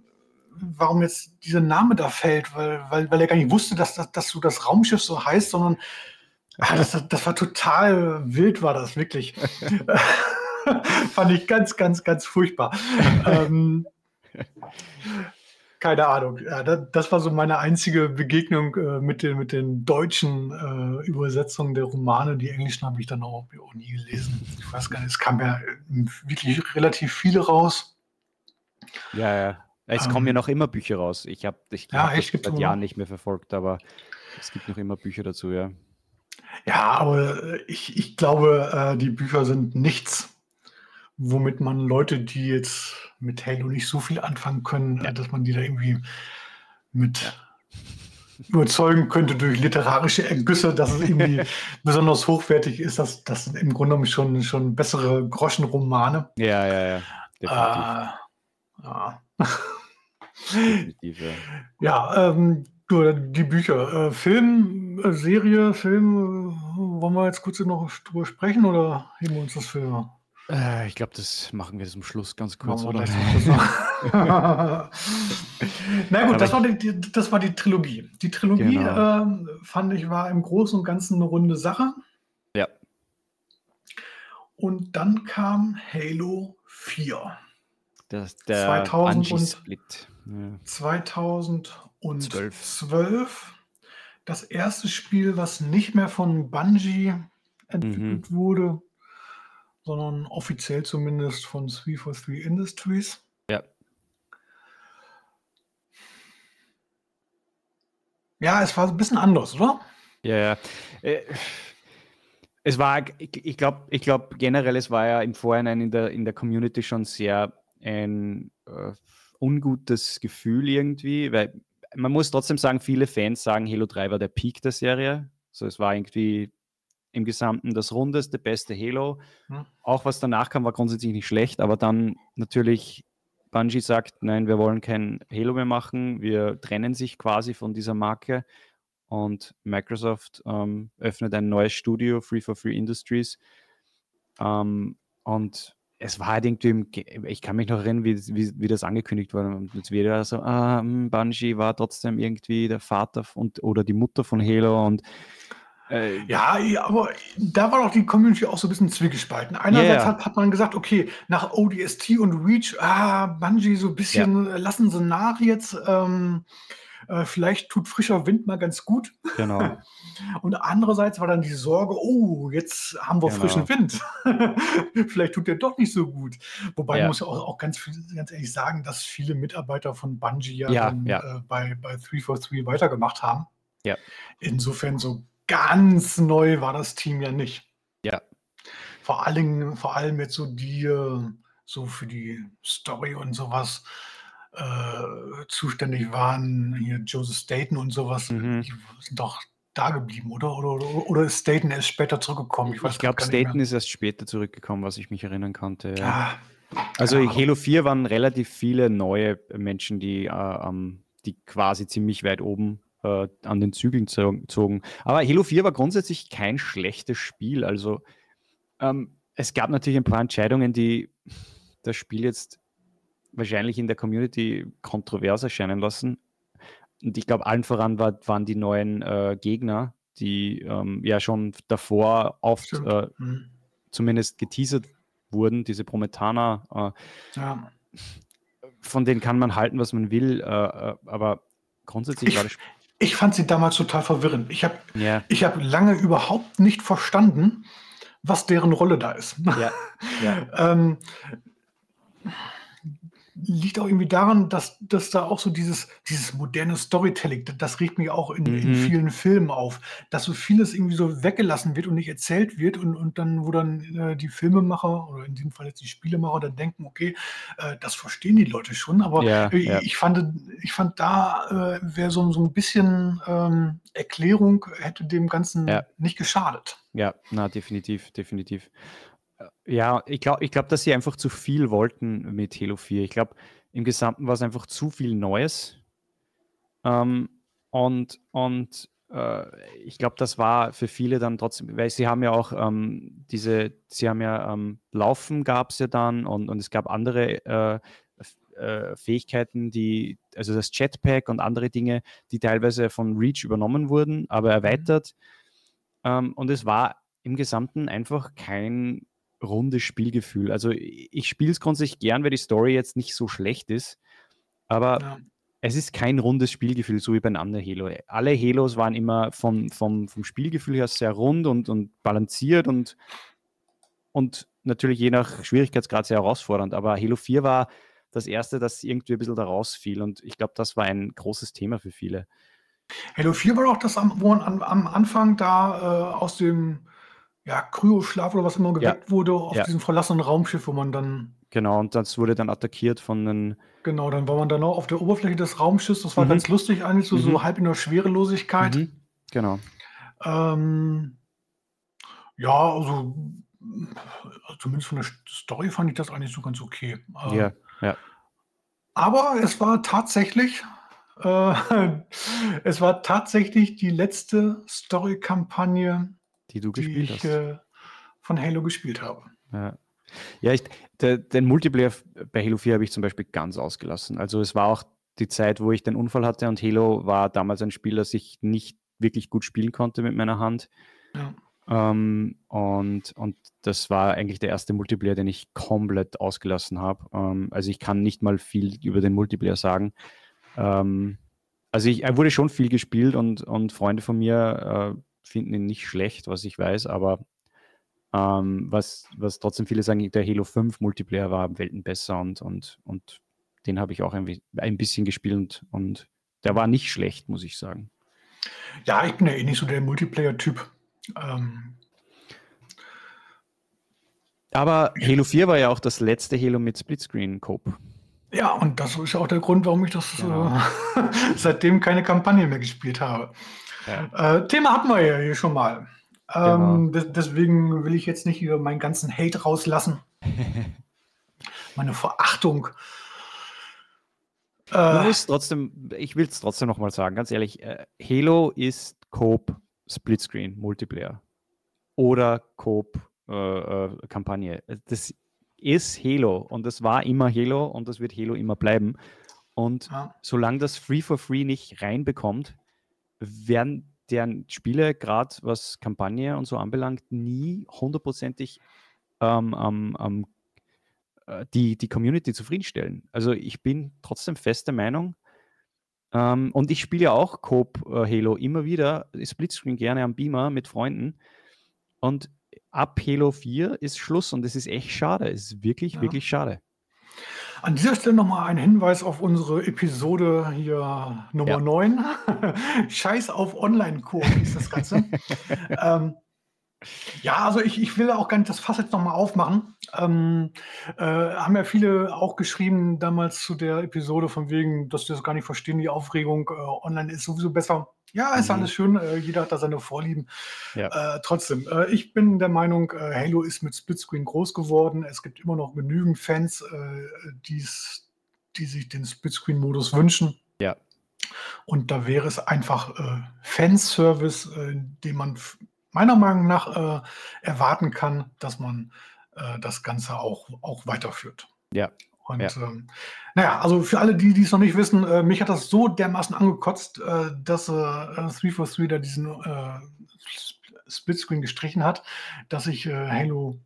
warum jetzt dieser Name da fällt, weil, weil, weil er gar nicht wusste, dass, dass, dass so das Raumschiff so heißt, sondern Ah, das, das, war total wild, war das wirklich. Fand ich ganz, ganz, ganz furchtbar. ähm, keine Ahnung. Ja, das war so meine einzige Begegnung äh, mit, den, mit den deutschen äh, Übersetzungen der Romane. Die englischen habe ich dann auch, auch, nie gelesen. Ich weiß gar nicht, es kam ja wirklich relativ viele raus. Ja, ja. Es ähm, kommen ja noch immer Bücher raus. Ich habe ich ja, das seit Jahren nicht mehr verfolgt, aber es gibt noch immer Bücher dazu, ja. Ja, aber ich, ich glaube, äh, die Bücher sind nichts, womit man Leute, die jetzt mit Halo nicht so viel anfangen können, ja. dass man die da irgendwie mit ja. überzeugen könnte durch literarische Ergüsse, dass es irgendwie besonders hochwertig ist. Das, das sind im Grunde genommen schon, schon bessere Groschenromane. Ja, ja, ja. Definitiv. Äh, ja. Definitiv, ja. ähm, die Bücher. Äh, Film, äh, Serie, Film, wollen wir jetzt kurz noch drüber sprechen oder heben wir uns das für Äh, ich glaube, das machen wir zum Schluss ganz kurz, oder? Na gut, Aber das war die, die, das war die Trilogie. Die Trilogie Genau. ähm, fand ich war im Großen und Ganzen eine runde Sache. Ja. Und dann kam Halo 4. Das, der 2000 und- Bungie-Split. Ja. 2012. Das erste Spiel, was nicht mehr von Bungie entwickelt Mhm. wurde, sondern offiziell zumindest von 343 Industries. Ja. Ja, es war ein bisschen anders, oder? Ja, ja. Äh, Es war, ich, ich glaube, ich glaub, generell, es war ja im Vorhinein in der, in der Community schon sehr ein äh, ungutes Gefühl irgendwie, weil man muss trotzdem sagen, viele Fans sagen, Halo 3 war der Peak der Serie. So, es war irgendwie im Gesamten das rundeste, beste Halo. Hm. Auch was danach kam, war grundsätzlich nicht schlecht, aber dann natürlich Bungie sagt, nein, wir wollen kein Halo mehr machen, wir trennen sich quasi von dieser Marke und Microsoft ähm, öffnet ein neues Studio, Free for Free Industries. Ähm, und es war halt irgendwie, ich kann mich noch erinnern, wie, wie, wie das angekündigt wurde. Und jetzt wieder so, ah, hm, Bungie war trotzdem irgendwie der Vater und, oder die Mutter von Halo und äh, Ja, ja, aber da war doch die Community auch so ein bisschen zwiegespalten. Einerseits Ja, ja. hat, hat man gesagt, okay, nach ODST und Reach, ah, Bungie so ein bisschen, äh, lassen sie nach jetzt. Ähm, äh, vielleicht tut frischer Wind mal ganz gut. genau. Und andererseits war dann die Sorge, oh, jetzt haben wir Genau. frischen Wind. vielleicht tut der doch nicht so gut. Wobei Ja. muss ja auch, auch ganz, ganz ehrlich sagen, dass viele Mitarbeiter von Bungie ja, Ja, dann, ja. Äh, bei, bei 343 weitergemacht haben. Ja. Insofern so ganz neu war das Team ja nicht. Ja. Vor allem, vor allem jetzt so die, äh, so für die Story und sowas äh, zuständig waren, hier Joseph Staten und sowas, Mhm. die sind doch da geblieben, oder? Oder, oder, oder ist Staten erst später zurückgekommen? Ich, weiß glaube, Staten ist erst später zurückgekommen, was ich mich erinnern konnte. Ja. Ah, Also Ahnung. Halo 4 waren relativ viele neue Menschen, die, äh, die quasi ziemlich weit oben äh, an den Zügeln zo- zogen. Aber Halo 4 war grundsätzlich kein schlechtes Spiel. Also ähm, es gab natürlich ein paar Entscheidungen, die das Spiel jetzt wahrscheinlich in der Community kontrovers erscheinen lassen. Und ich glaube, allen voran war, waren die neuen äh, Gegner, die ähm, ja schon davor oft äh, Hm. zumindest geteasert wurden, diese Prometaner. Äh, Ja. von denen kann man halten, was man will, äh, äh, aber grundsätzlich Ich- war das. Ich fand sie damals total verwirrend. Ich habe ich hab lange überhaupt nicht verstanden, was deren Rolle da ist. ja, ja, ähm, liegt auch irgendwie daran, dass, dass da auch so dieses, dieses moderne Storytelling, das, regt mich auch in, in Mhm. vielen Filmen auf, dass so vieles irgendwie so weggelassen wird und nicht erzählt wird und, und dann, wo dann äh, die Filmemacher oder in diesem Fall jetzt die Spielemacher dann denken, okay, äh, das verstehen die Leute schon, aber Ja, äh, ja. ich, fand, ich fand da äh, wäre so, so ein bisschen ähm, Erklärung hätte dem Ganzen Ja. nicht geschadet. ja, na, definitiv, definitiv. Ja, ich glaube, ich glaub, dass sie einfach zu viel wollten mit Halo 4. Ich glaube, im Gesamten war es einfach zu viel Neues. Ähm, und und äh, ich glaube, das war für viele dann trotzdem, weil sie haben ja auch ähm, diese, sie haben ja ähm, Laufen gab es ja dann und, und es gab andere äh, äh, Fähigkeiten, die, also das Jetpack und andere Dinge, die teilweise von Reach übernommen wurden, aber erweitert. Ähm, und es war im Gesamten einfach kein rundes Spielgefühl. Also ich, spiele es grundsätzlich gern, weil die Story jetzt nicht so schlecht ist, aber Ja. es ist kein rundes Spielgefühl, so wie bei einem anderen Halo. Alle Halos waren immer vom, vom, vom Spielgefühl her sehr rund und, und balanciert und, und natürlich je nach Schwierigkeitsgrad sehr herausfordernd. Aber Halo 4 war das erste, das irgendwie ein bisschen da rausfiel und ich glaube, das war ein großes Thema für viele. Halo 4 war auch das, wo man am, am Anfang da äh, aus dem ja, Kryoschlaf oder was immer geweckt wurde, auf Ja. diesem verlassenen Raumschiff, wo man dann, Genau, und das wurde dann attackiert von den. genau, dann war man dann auch auf der Oberfläche des Raumschiffs. Das war Mhm. ganz lustig eigentlich, so, so Mhm. halb in der Schwerelosigkeit. Mhm, Genau. Ähm, ja, also zumindest von der Story fand ich das eigentlich so ganz okay. Äh, Ja, ja. Aber es war tatsächlich, äh, es war tatsächlich die letzte Story-Kampagne, Die du die gespielt ich hast. äh, von Halo gespielt habe. Ja. Ja, ich, der, den Multiplayer bei Halo 4 habe ich zum Beispiel ganz ausgelassen. Also es war auch die Zeit, wo ich den Unfall hatte und Halo war damals ein Spiel, das ich nicht wirklich gut spielen konnte mit meiner Hand. Ja. Ähm, und, und das war eigentlich der erste Multiplayer, den ich komplett ausgelassen habe. Ähm, also ich kann nicht mal viel über den Multiplayer sagen. Ähm, also ich, er wurde schon viel gespielt und, und Freunde von mir äh, finden ihn nicht schlecht, was ich weiß, aber ähm, was, was trotzdem viele sagen, der Halo 5 Multiplayer war Welten besser und, und, und den habe ich auch ein, ein bisschen gespielt und der war nicht schlecht, muss ich sagen. Ja, ich bin ja eh nicht so der Multiplayer-Typ. Ähm. Aber Halo 4 war ja auch das letzte Halo mit Splitscreen-Cope. Ja, und das ist auch der Grund, warum ich das genau. äh, seitdem keine Kampagne mehr gespielt habe. Ja. Äh, Thema hatten wir ja hier schon mal. Ähm, genau. deswegen will ich jetzt nicht über meinen ganzen Hate rauslassen. Meine Verachtung. Äh, trotzdem, ich will es trotzdem nochmal sagen, ganz ehrlich, äh, Halo ist Coop Splitscreen Multiplayer oder Coop äh, äh, Kampagne. Das ist Halo und das war immer Halo und das wird Halo immer bleiben. Und ja. solange das Free for Free nicht reinbekommt, werden deren Spiele, gerade was Kampagne und so anbelangt, nie hundertprozentig ähm, ähm, äh, die, die Community zufriedenstellen. Also ich bin trotzdem fester Meinung, ähm, und ich spiele ja auch Coop äh, Halo immer wieder, Splitscreen gerne am Beamer mit Freunden. Und ab Halo 4 ist Schluss und es ist echt schade. Es ist wirklich, ja. wirklich schade. An dieser Stelle nochmal ein Hinweis auf unsere Episode hier Nummer ja. 9. Scheiß auf Online-Koop ist das Ganze. ähm, ja, also ich, ich will auch gar nicht das Fass jetzt nochmal aufmachen. Ähm, äh, haben ja viele auch geschrieben damals zu der Episode von wegen, dass wir das gar nicht verstehen, die Aufregung äh, online ist sowieso besser. Ja, ist mhm. alles schön, äh, jeder hat da seine Vorlieben. Ja. Äh, trotzdem, äh, ich bin der Meinung, äh, Halo ist mit Splitscreen groß geworden. Es gibt immer noch genügend Fans, die's, die sich den Splitscreen-Modus wünschen. Ja. Und da wäre es einfach Fanservice, den man meiner Meinung nach äh, erwarten kann, dass man äh, das Ganze auch, auch weiterführt. Ja. Und ja. Ähm, naja, also für alle, die es noch nicht wissen, äh, mich hat das so dermaßen angekotzt, äh, dass äh, 343 da diesen äh, Splitscreen gestrichen hat, dass ich äh, Halo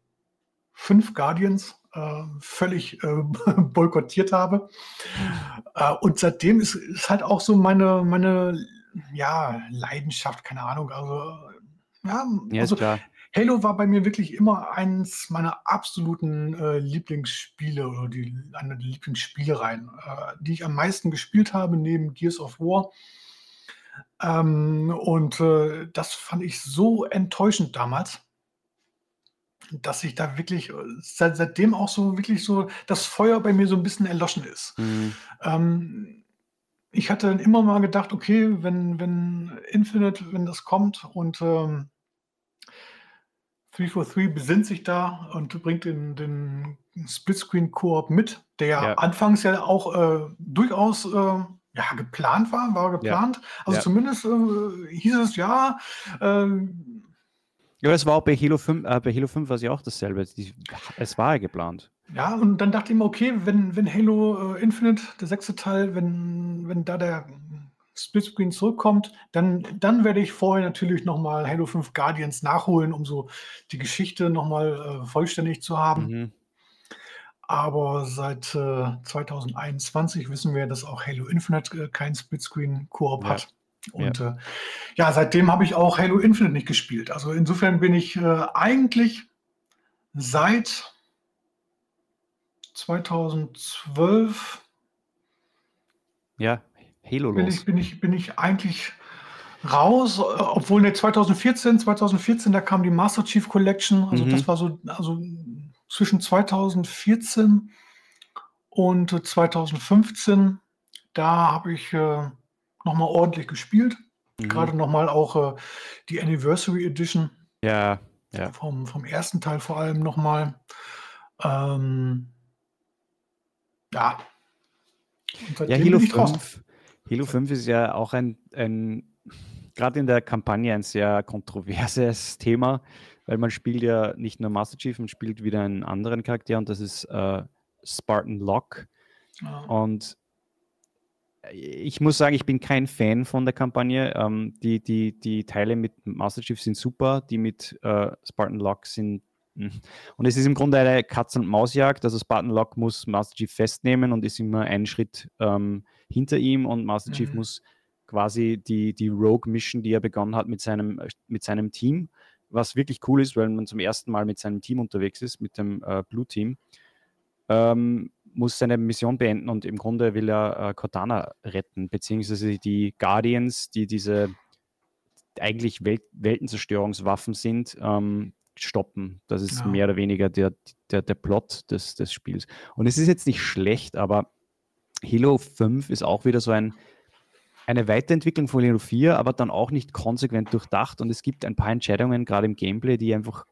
5 Guardians äh, völlig äh, boykottiert habe. Äh, und seitdem ist, ist halt auch so meine, meine ja, Leidenschaft, keine Ahnung, also ja, Ja, also klar. Halo war bei mir wirklich immer eins meiner absoluten äh, Lieblingsspiele oder die, eine der Lieblingsspielereien, äh, die ich am meisten gespielt habe, neben Gears of War. Ähm, und äh, das fand ich so enttäuschend damals, dass ich da wirklich äh, seit, seitdem auch so wirklich so das Feuer bei mir so ein bisschen erloschen ist. Mhm. Ähm, ich hatte immer mal gedacht, okay, wenn, wenn Infinite, wenn das kommt und ähm, 343 besinnt sich da und bringt den, den Splitscreen-Koop mit, der ja. anfangs ja auch äh, durchaus äh, ja, geplant war, war geplant. Ja. Also ja. zumindest äh, hieß es ja. Ähm, ja, es war auch bei Halo 5, äh, bei Halo 5 war es ja auch dasselbe. Die, es war ja geplant. Ja, und dann dachte ich mir, okay, wenn, wenn Halo äh, Infinite, der sechste Teil, wenn, wenn da der Splitscreen zurückkommt, dann, dann werde ich vorher natürlich nochmal Halo 5 Guardians nachholen, um so die Geschichte nochmal äh, vollständig zu haben. Mhm. Aber seit äh, 2021 wissen wir, dass auch Halo Infinite äh, kein Splitscreen-Koop ja. hat. Und ja, äh, ja seitdem habe ich auch Halo Infinite nicht gespielt. Also insofern bin ich äh, eigentlich seit 2012 ja, Halo bin los. Ich, bin, ich, bin ich eigentlich raus, obwohl ne, 2014, 2014, da kam die Master Chief Collection, also mhm. das war so, also zwischen 2014 und 2015, da habe ich äh, nochmal ordentlich gespielt. Mhm. Gerade nochmal auch äh, die Anniversary Edition. Ja, ja. Vom, vom ersten Teil vor allem nochmal. Ähm, ja. Ja, Halo 5, Halo 5 ist ja auch ein, ein gerade in der Kampagne ein sehr kontroverses Thema. weil man spielt ja nicht nur Master Chief, man spielt wieder einen anderen Charakter und das ist äh, Spartan Locke. Ja. Und ich muss sagen, ich bin kein Fan von der Kampagne. Ähm, die, die, die Teile mit Master Chief sind super, die mit äh, Spartan Locke sind. Hm. Und es ist im Grunde eine Katz- und Mausjagd. Also Spartan Locke muss Master Chief festnehmen und ist immer einen Schritt ähm, hinter ihm und Master mhm. Chief muss quasi die, die Rogue-Mission, die er begonnen hat mit seinem, mit seinem Team, was wirklich cool ist, weil man zum ersten Mal mit seinem Team unterwegs ist, mit dem äh, Blue Team. Ähm, muss seine Mission beenden und im Grunde will er äh, Cortana retten, beziehungsweise die Guardians, die diese eigentlich Welt Weltenzerstörungswaffen sind, ähm, stoppen. Das ist ja. mehr oder weniger der, der, der Plot des, des Spiels. Und es ist jetzt nicht schlecht, aber Halo 5 ist auch wieder so ein, eine Weiterentwicklung von Halo 4, aber dann auch nicht konsequent durchdacht. Und es gibt ein paar Entscheidungen, gerade im Gameplay, die einfach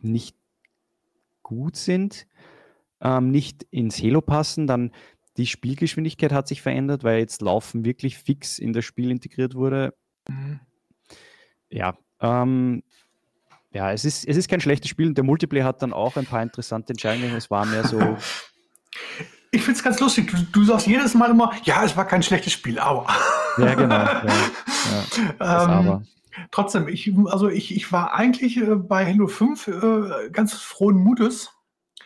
nicht gut sind ähm, nicht ins Halo passen. Dann die Spielgeschwindigkeit hat sich verändert, weil jetzt Laufen wirklich fix in das Spiel integriert wurde. Mhm. Ja, ähm, ja, es ist, es ist kein schlechtes Spiel und der Multiplayer hat dann auch ein paar interessante Entscheidungen. Es war mehr so. Ich finde es ganz lustig. Du, du, sagst jedes Mal immer, ja, es war kein schlechtes Spiel, aber. Ja, genau. Ja, ja, ähm, aber. Trotzdem, ich, also ich, ich war eigentlich äh, bei Halo 5 äh, ganz frohen Mutes,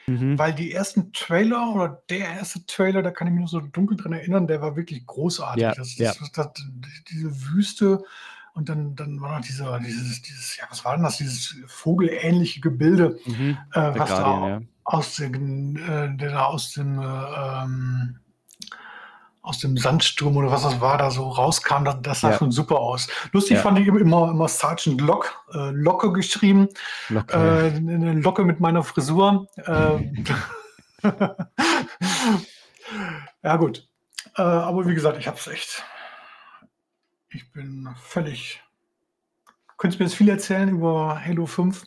Mhm. Weil die ersten Trailer oder der erste Trailer, da kann ich mich nur so dunkel dran erinnern, der war wirklich großartig. Ja, das. Das, das, diese Wüste und dann, dann war noch dieser, dieses, dieses, ja, was war denn das, dieses vogelähnliche Gebilde, mhm. äh, was Guardian, da ja. Aus, den, äh, der da aus dem äh, ähm, aus dem Sandsturm oder was das war, da so rauskam, das, das sah ja. schon super aus. Lustig ja. fand ich immer, immer Sergeant Lock, äh, Locke geschrieben. Locke. Äh, eine Locke mit meiner Frisur. Äh, ja, gut. Äh, aber wie gesagt, ich hab's echt. Ich bin völlig. Könntest du mir jetzt viel erzählen über Halo 5?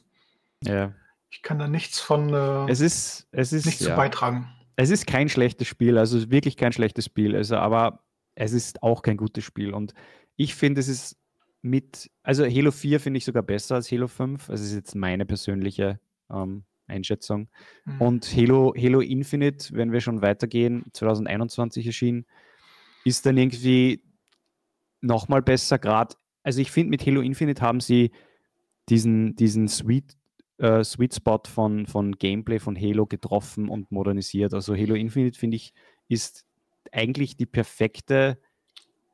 Ja. Ich kann da nichts von. Äh, es ist, es ist, nichts ja. zu beitragen es ist kein schlechtes Spiel, also wirklich kein schlechtes Spiel, also, aber es ist auch kein gutes Spiel. Und ich finde, es ist mit, also Halo 4 finde ich sogar besser als Halo 5. Also, es ist jetzt meine persönliche ähm, Einschätzung. Mhm. Und Halo, Halo Infinite, wenn wir schon weitergehen, 2021 erschienen, ist dann irgendwie nochmal besser. Gerade, also ich finde, mit Halo Infinite haben sie diesen, diesen Sweet äh, Sweet Spot von, von Gameplay von Halo getroffen und modernisiert. Also Halo Infinite, finde ich, ist eigentlich die perfekte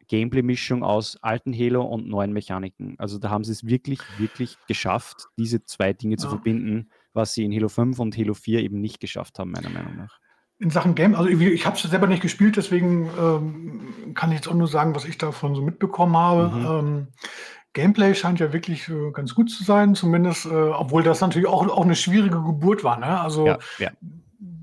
Gameplay-Mischung aus alten Halo und neuen Mechaniken. Also da haben sie es wirklich, wirklich geschafft, diese zwei Dinge ja. zu verbinden, was sie in Halo 5 und Halo 4 eben nicht geschafft haben, meiner Meinung nach. In Sachen Game, also ich, ich habe es selber nicht gespielt, deswegen ähm, kann ich jetzt auch nur sagen, was ich davon so mitbekommen habe. Mhm. Ähm, Gameplay scheint ja wirklich äh, ganz gut zu sein, zumindest, äh, obwohl das natürlich auch, auch eine schwierige Geburt war. Ne? Also ja, ja.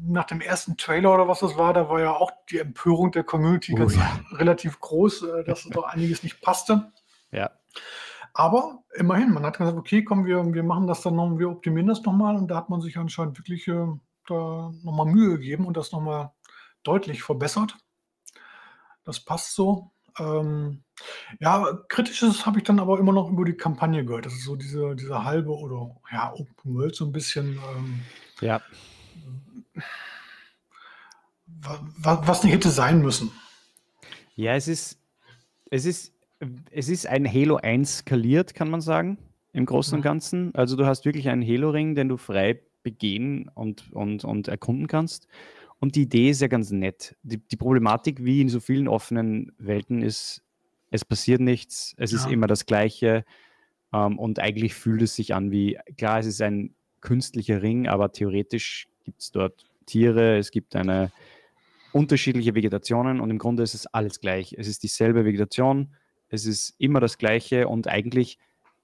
nach dem ersten Trailer oder was das war, da war ja auch die Empörung der Community oh, ganz ja. relativ groß, äh, dass doch einiges nicht passte. Ja. Aber immerhin, man hat gesagt, okay, komm, wir, wir machen das dann noch, wir optimieren das nochmal und da hat man sich anscheinend wirklich äh, da nochmal Mühe gegeben und das nochmal deutlich verbessert. Das passt so. Ähm, ja, kritisches habe ich dann aber immer noch über die Kampagne gehört. Das ist so diese, diese halbe oder ja, Open World so ein bisschen. Ähm, ja. Was, was nicht hätte sein müssen. Ja, es ist, es ist, es ist ein Halo 1 skaliert, kann man sagen, im Großen und Ganzen. Also du hast wirklich einen Halo-Ring, den du frei begehen und, und, und erkunden kannst. Und die Idee ist ja ganz nett. Die, die Problematik, wie in so vielen offenen Welten, ist, es passiert nichts, es ja. ist immer das Gleiche. Ähm, und eigentlich fühlt es sich an wie, klar, es ist ein künstlicher Ring, aber theoretisch gibt es dort Tiere, es gibt eine unterschiedliche Vegetationen und im Grunde ist es alles gleich. Es ist dieselbe Vegetation, es ist immer das Gleiche und eigentlich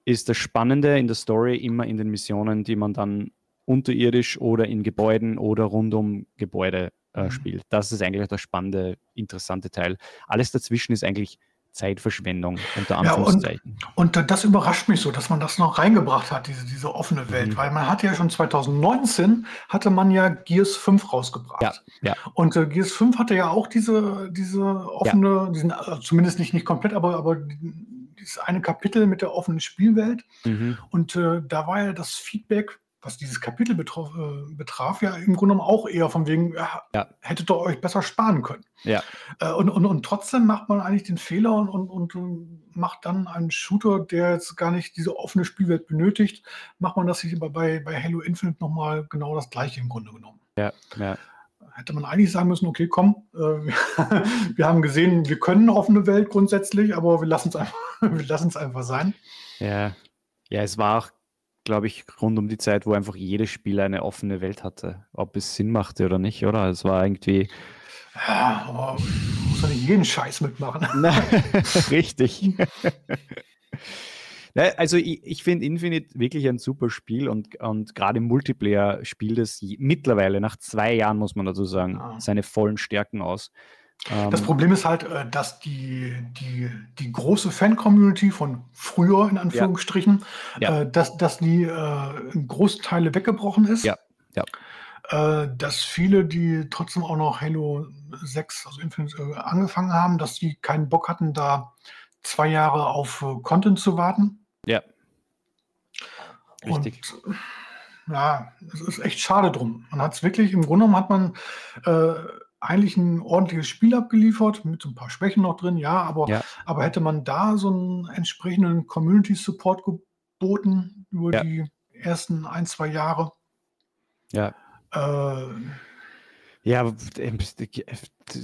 ist das Spannende in der Story immer in den Missionen, die man dann unterirdisch oder in Gebäuden oder rund um Gebäude äh, mhm. spielt. Das ist eigentlich der spannende, interessante Teil. Alles dazwischen ist eigentlich Zeitverschwendung, unter Anführungszeichen. Ja, und, und, das überrascht mich so, dass man das noch reingebracht hat, diese, diese offene Welt, mhm. weil man hat ja schon 2019 hatte man ja Gears 5 rausgebracht. Ja, ja. Und äh, Gears 5 hatte ja auch diese, diese offene, ja. diesen, also zumindest nicht, nicht komplett, aber, aber dieses eine Kapitel mit der offenen Spielwelt. Mhm. Und äh, da war ja das Feedback, was dieses Kapitel betraf, äh, betraf, ja im Grunde genommen auch eher von wegen, ja, ja. hättet ihr euch besser sparen können. Ja. Äh, und, und, und trotzdem macht man eigentlich den Fehler und, und, und macht dann einen Shooter, der jetzt gar nicht diese offene Spielwelt benötigt, macht man das sich bei, bei Halo Infinite nochmal genau das gleiche im Grunde genommen. Ja, ja hätte man eigentlich sagen müssen, okay, komm, äh, wir haben gesehen, wir können eine offene Welt grundsätzlich, aber wir lassen es einfach, wir lassen es einfach sein. Ja. ja, es war auch, glaube ich, rund um die Zeit, wo einfach jedes Spiel eine offene Welt hatte, ob es Sinn machte oder nicht, oder? Es war irgendwie. Ja, aber muss ja nicht jeden Scheiß mitmachen. Richtig. Ja, also ich, ich finde Infinite wirklich ein super Spiel und, und gerade im Multiplayer spielt es mittlerweile, nach zwei Jahren muss man dazu sagen, ja. seine vollen Stärken aus. Das ähm, Problem ist halt, äh, dass die, die, die große Fan-Community von früher, in Anführungsstrichen, ja. Ja. Äh, dass, dass die äh, in großen Teile weggebrochen ist. Ja. Ja. Dass viele, die trotzdem auch noch Halo 6, also Infinite, angefangen haben, dass die keinen Bock hatten, da zwei Jahre auf Content zu warten. Ja. Richtig. Und, ja, es ist echt schade drum. Man hat es wirklich, im Grunde genommen hat man eigentlich ein ordentliches Spiel abgeliefert, mit so ein paar Schwächen noch drin, ja, aber, ja. aber hätte man da so einen entsprechenden Community-Support geboten über ja. die ersten ein, zwei Jahre. Ja. Äh, ja,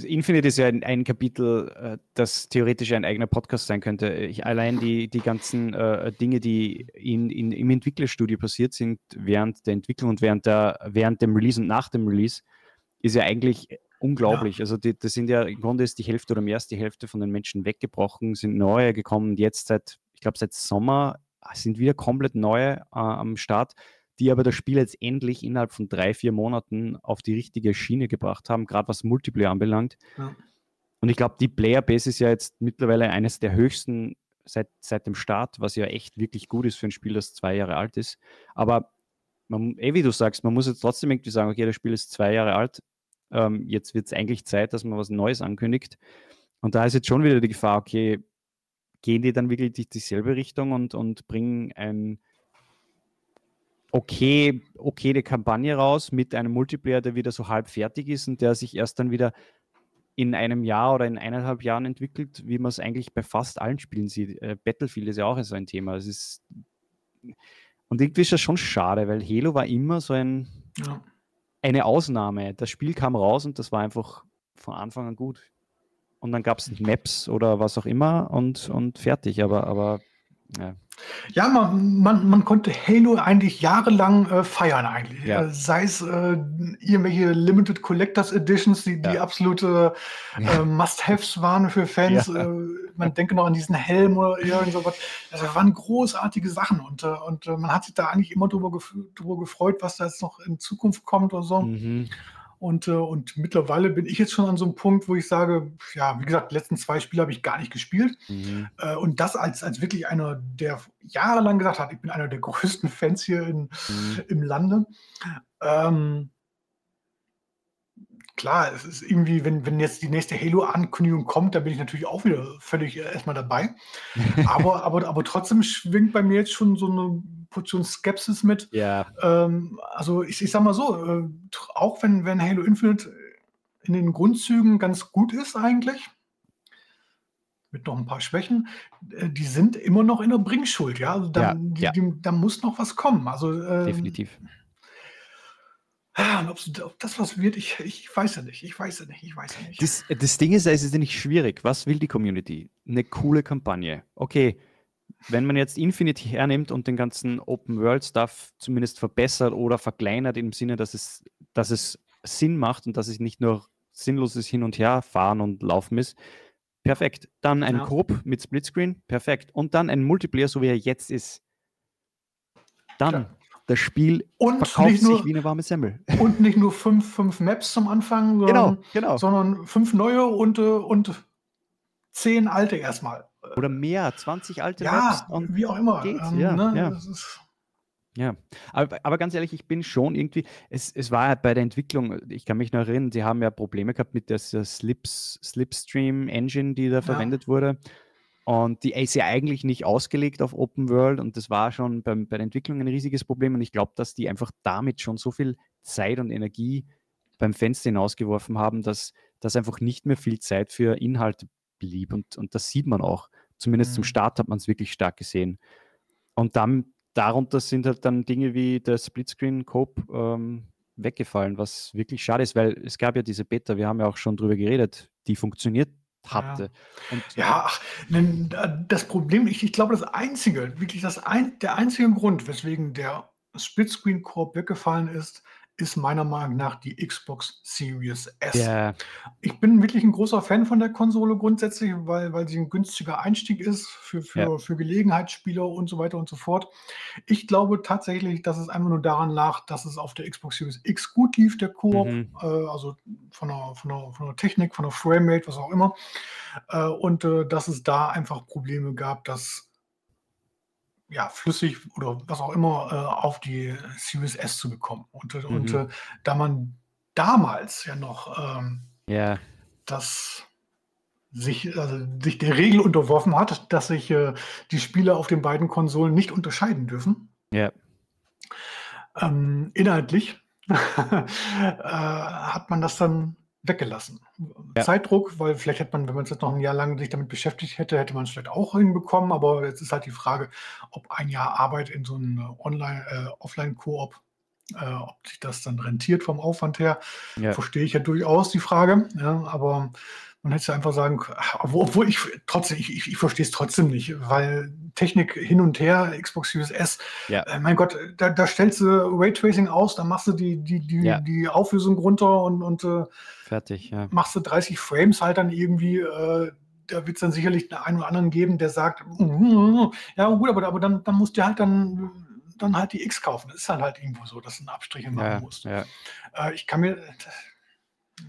Infinite ist ja ein, ein, Kapitel, äh, das theoretisch ein eigener Podcast sein könnte. Ich, allein die, die ganzen äh, Dinge, die in, in, im Entwicklerstudio passiert sind, während der Entwicklung und während, der, während dem Release und nach dem Release, ist ja eigentlich unglaublich. Ja. Also die, das sind ja im Grunde ist die Hälfte oder mehr als die Hälfte von den Menschen weggebrochen, sind neue gekommen. Jetzt seit, ich glaube, seit Sommer sind wieder komplett neue äh, am Start die aber das Spiel jetzt endlich innerhalb von drei, vier Monaten auf die richtige Schiene gebracht haben, gerade was Multiplayer anbelangt. Ja. Und ich glaube, die Playerbase ist ja jetzt mittlerweile eines der höchsten seit, seit dem Start, was ja echt wirklich gut ist für ein Spiel, das zwei Jahre alt ist. Aber man, eh wie du sagst, man muss jetzt trotzdem irgendwie sagen, okay, das Spiel ist zwei Jahre alt, ähm, jetzt wird es eigentlich Zeit, dass man was Neues ankündigt. Und da ist jetzt schon wieder die Gefahr, okay, gehen die dann wirklich die, dieselbe Richtung und, und bringen ein okay, okay eine Kampagne raus mit einem Multiplayer, der wieder so halb fertig ist und der sich erst dann wieder in einem Jahr oder in eineinhalb Jahren entwickelt, wie man es eigentlich bei fast allen Spielen sieht. Äh, Battlefield ist ja auch so ein Thema. Es ist und irgendwie ist das schon schade, weil Halo war immer so ein, ja. Eine Ausnahme. Das Spiel kam raus und das war einfach von Anfang an gut. Und dann gab es Maps oder was auch immer und, und fertig. Aber, aber ja. Ja, man, man, man konnte Halo eigentlich jahrelang äh, feiern eigentlich. Ja. Äh, sei es äh, irgendwelche Limited Collectors Editions, die, die absolute äh, Must-Haves waren für Fans. Ja. Äh, man denke noch an diesen Helm oder irgend sowas. Das waren großartige Sachen und, äh, und man hat sich da eigentlich immer drüber, gef drüber gefreut, was da jetzt noch in Zukunft kommt oder so. Mhm. Und, äh, und mittlerweile bin ich jetzt schon an so einem Punkt, wo ich sage, ja, wie gesagt, die letzten zwei Spiele habe ich gar nicht gespielt. Mhm. Äh, und das als, als wirklich einer, der jahrelang gesagt hat, ich bin einer der größten Fans hier in, mhm. im Lande. Ähm, klar, es ist irgendwie, wenn, wenn jetzt die nächste Halo-Ankündigung kommt, da bin ich natürlich auch wieder völlig äh, erstmal dabei. aber, aber, aber trotzdem schwingt bei mir jetzt schon so eine Portion Skepsis mit. Ja. Ähm, also ich, ich sag mal so, äh, auch wenn, wenn Halo Infinite in den Grundzügen ganz gut ist eigentlich, mit noch ein paar Schwächen, äh, die sind immer noch in der Bringschuld, ja. Also da, ja, ja. Die, da muss noch was kommen. Also ähm, definitiv. Ja, ob, ob, das was wird, ich, ich weiß ja nicht. Ich weiß ja nicht. Ich weiß ja nicht. Das, das Ding ist, es ist ja nicht schwierig. Was will die Community? Eine coole Kampagne. Okay, wenn man jetzt Infinity hernimmt und den ganzen Open World Stuff zumindest verbessert oder verkleinert im Sinne, dass es, dass es Sinn macht und dass es nicht nur sinnloses Hin und Her fahren und laufen ist, perfekt. Dann ein ja. Coop mit Splitscreen, perfekt. Und dann ein Multiplayer, so wie er jetzt ist. Dann ja. das Spiel und verkauft nur, sich wie eine warme Semmel. Und nicht nur fünf, fünf Maps zum Anfang, sondern, genau, genau. sondern fünf neue und, äh, und zehn alte erstmal. Oder mehr, 20 alte ja, Maps. wie auch immer. Ähm, ja, ne? ja. ja. Aber, aber, ganz ehrlich, ich bin schon irgendwie, es, es war ja bei der Entwicklung, ich kann mich noch erinnern, sie haben ja Probleme gehabt mit der Slips, Slipstream Engine, die da verwendet wurde. Und die ist ja eigentlich nicht ausgelegt auf Open World und das war schon beim, bei der Entwicklung ein riesiges Problem. Und ich glaube, dass die einfach damit schon so viel Zeit und Energie beim Fenster hinausgeworfen haben, dass, dass einfach nicht mehr viel Zeit für Inhalte blieb. Und, und das sieht man auch. Zumindest mhm. zum Start hat man es wirklich stark gesehen. Und dann darunter sind halt dann Dinge wie der Splitscreen-Cope ähm, weggefallen, was wirklich schade ist, weil es gab ja diese Beta, wir haben ja auch schon drüber geredet, die funktioniert hatte. Ja, Und, ja ach, das Problem, ich, ich glaube, das einzige, wirklich das ein, der einzige Grund, weswegen der Splitscreen-Korb weggefallen ist, ist meiner Meinung nach die Xbox Series S. Yeah. Ich bin wirklich ein großer Fan von der Konsole grundsätzlich, weil, weil sie ein günstiger Einstieg ist für, für, yeah. für Gelegenheitsspieler und so weiter und so fort. Ich glaube tatsächlich, dass es einfach nur daran lag, dass es auf der Xbox Series X gut lief, der Koop, mhm. äh, also von der, von, der, von der Technik, von der Framerate, was auch immer. Äh, und äh, dass es da einfach Probleme gab, dass ja, flüssig oder was auch immer äh, auf die Series S zu bekommen. Und, äh, mhm. und äh, da man damals ja noch ähm, yeah. das sich, also sich der Regel unterworfen hat, dass sich äh, die Spieler auf den beiden Konsolen nicht unterscheiden dürfen. Yeah. Ähm, inhaltlich äh, hat man das dann weggelassen. Ja. Zeitdruck, weil vielleicht hätte man, wenn man es jetzt noch ein Jahr lang sich damit beschäftigt hätte, hätte man es vielleicht auch hinbekommen, aber jetzt ist halt die Frage, ob ein Jahr Arbeit in so einem Online, äh, Offline-Koop, äh, ob sich das dann rentiert vom Aufwand her, ja. verstehe ich ja durchaus die Frage, ja, aber man hätte einfach sagen obwohl ich trotzdem, ich, ich, ich verstehe es trotzdem nicht, weil Technik hin und her, Xbox Series S, ja. äh, mein Gott, da, da, stellst du Raytracing aus, dann machst du die, die, die, ja. die Auflösung runter und, und äh, fertig, ja. machst du 30 Frames halt dann irgendwie, äh, da wird es dann sicherlich einen oder anderen geben, der sagt, mm, ja gut, aber, aber dann, dann musst du halt dann dann halt die X kaufen. Das ist dann halt irgendwo so, dass du einen Abstriche machen ja, musst. Ja. Äh, ich kann mir,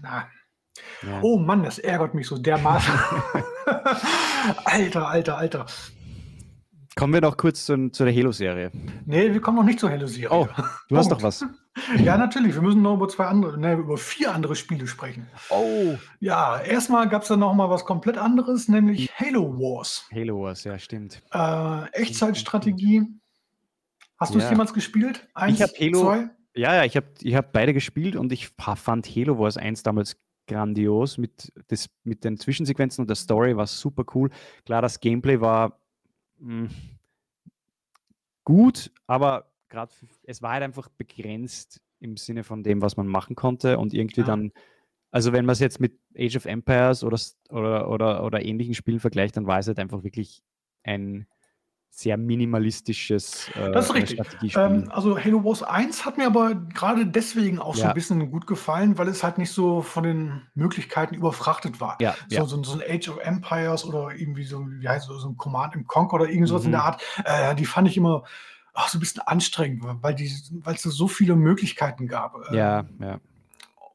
na, ja. Oh Mann, das ärgert mich so dermaßen. alter, alter, alter. Kommen wir noch kurz zu, zu der Halo-Serie. Nee, wir kommen noch nicht zur Halo-Serie. Oh, du hast doch was. Ja, natürlich. Wir müssen noch über zwei andere, ne, über vier andere Spiele sprechen. Oh. Ja, erstmal gab es dann noch mal was komplett anderes, nämlich Halo Wars. Halo Wars, ja, stimmt. Äh, Echtzeitstrategie. Hast du es jemals gespielt? Eins, ich habe Halo. Zwei? Ja, ja, ich habe ich hab beide gespielt und ich fand Halo Wars 1 damals grandios mit, das, mit den Zwischensequenzen und der Story war super cool. Klar, das Gameplay war mh, hm, gut, aber gerade es war halt einfach begrenzt im Sinne von dem, was man machen konnte und irgendwie ja. dann, also wenn man es jetzt mit Age of Empires oder, oder, oder, oder ähnlichen Spielen vergleicht, dann war es halt einfach wirklich ein sehr minimalistisches äh, das ist richtig. Ähm, also Halo Wars 1 hat mir aber gerade deswegen auch ja. so ein bisschen gut gefallen, weil es halt nicht so von den Möglichkeiten überfrachtet war. Ja, so, ja. so, so, ein Age of Empires oder irgendwie so, wie heißt so, so ein Command im Conquer oder irgendwas mhm. in der Art, äh, die fand ich immer ach, so ein bisschen anstrengend, weil es so viele Möglichkeiten gab. Ja, ähm, ja.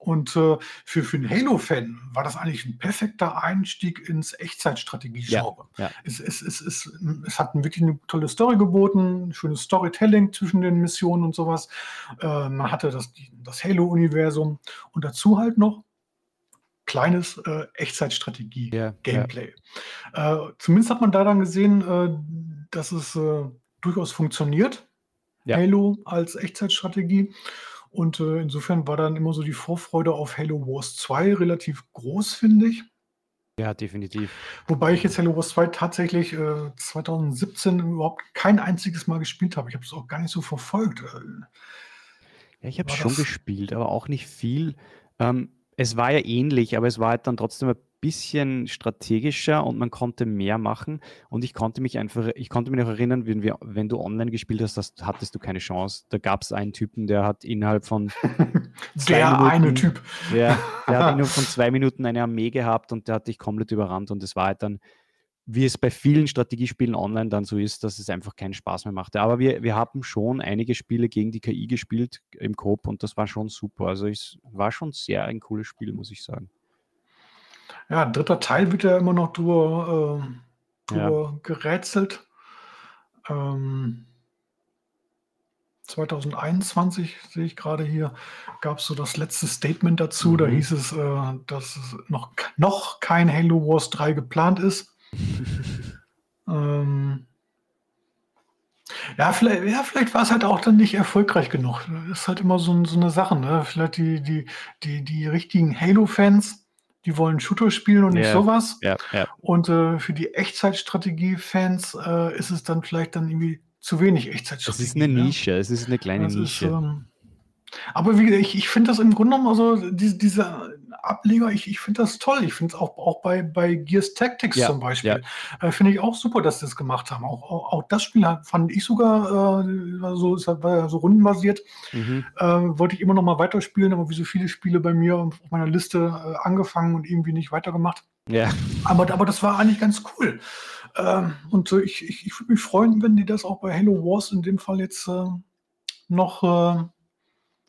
Und äh, für, für einen Halo-Fan war das eigentlich ein perfekter Einstieg ins Echtzeitstrategie-Genre. Ja, ja. es, es, es, es, es hat wirklich eine tolle Story geboten, schönes Storytelling zwischen den Missionen und sowas. Äh, man hatte das, das Halo-Universum und dazu halt noch kleines äh, Echtzeitstrategie-Gameplay. Ja, äh, zumindest hat man da dann gesehen, äh, dass es äh, durchaus funktioniert. Halo als Echtzeitstrategie. Und äh, insofern war dann immer so die Vorfreude auf Halo Wars 2 relativ groß, finde ich. Ja, definitiv. Wobei ich jetzt Halo Wars 2 tatsächlich äh, 2017 überhaupt kein einziges Mal gespielt habe. Ich habe es auch gar nicht so verfolgt. Äh. Ja, ich habe schon gespielt, aber auch nicht viel. Ähm, es war ja ähnlich, aber es war halt dann trotzdem ein bisschen strategischer und man konnte mehr machen. Und ich konnte mich einfach, ich konnte mich noch erinnern, wenn, wir, wenn du online gespielt hast, das, hattest du keine Chance. Da gab es einen Typen, der hat innerhalb von der Minuten, eine Typ. Der, der hat innerhalb von zwei Minuten eine Armee gehabt und der hat dich komplett überrannt und es war halt dann wie es bei vielen Strategiespielen online dann so ist, dass es einfach keinen Spaß mehr machte. Aber wir, wir haben schon einige Spiele gegen die KI gespielt im Coop und das war schon super. Also es war schon sehr ein cooles Spiel, muss ich sagen. Ja, dritter Teil wird ja immer noch drüber, äh, drüber ja. gerätselt. Ähm, 2021 sehe ich gerade hier, gab es so das letzte Statement dazu. Mhm. Da hieß es, äh, dass es noch, noch kein Halo Wars 3 geplant ist. Ähm, ja, vielleicht, ja, vielleicht war es halt auch dann nicht erfolgreich genug. Das ist halt immer so, so eine Sache. Ne? Vielleicht die, die, die, die richtigen Halo-Fans, die wollen Shooter spielen und nicht Ja, sowas. ja, ja. Und äh, für die Echtzeitstrategie-Fans äh, ist es dann vielleicht dann irgendwie zu wenig Es Echtzeitstrategie. ist eine ne? Nische, es ist eine kleine Das ist, Nische. ähm, aber wie gesagt, ich, ich finde das im Grunde genommen, also diese, diese Ableger, ich, ich finde das toll. Ich finde es auch, auch bei, bei Gears Tactics Ja, zum Beispiel, äh, finde ich auch super, dass sie das gemacht haben. Auch, auch, auch das Spiel fand ich sogar äh, so, ja so rundenbasiert. Mhm. Äh, wollte ich immer noch mal weiterspielen, aber wie so viele Spiele bei mir auf meiner Liste äh, angefangen und irgendwie nicht weitergemacht. Ja, Aber, aber das war eigentlich ganz cool. Ähm, und ich, ich, ich würde mich freuen, wenn die das auch bei Halo Wars in dem Fall jetzt äh, noch, äh,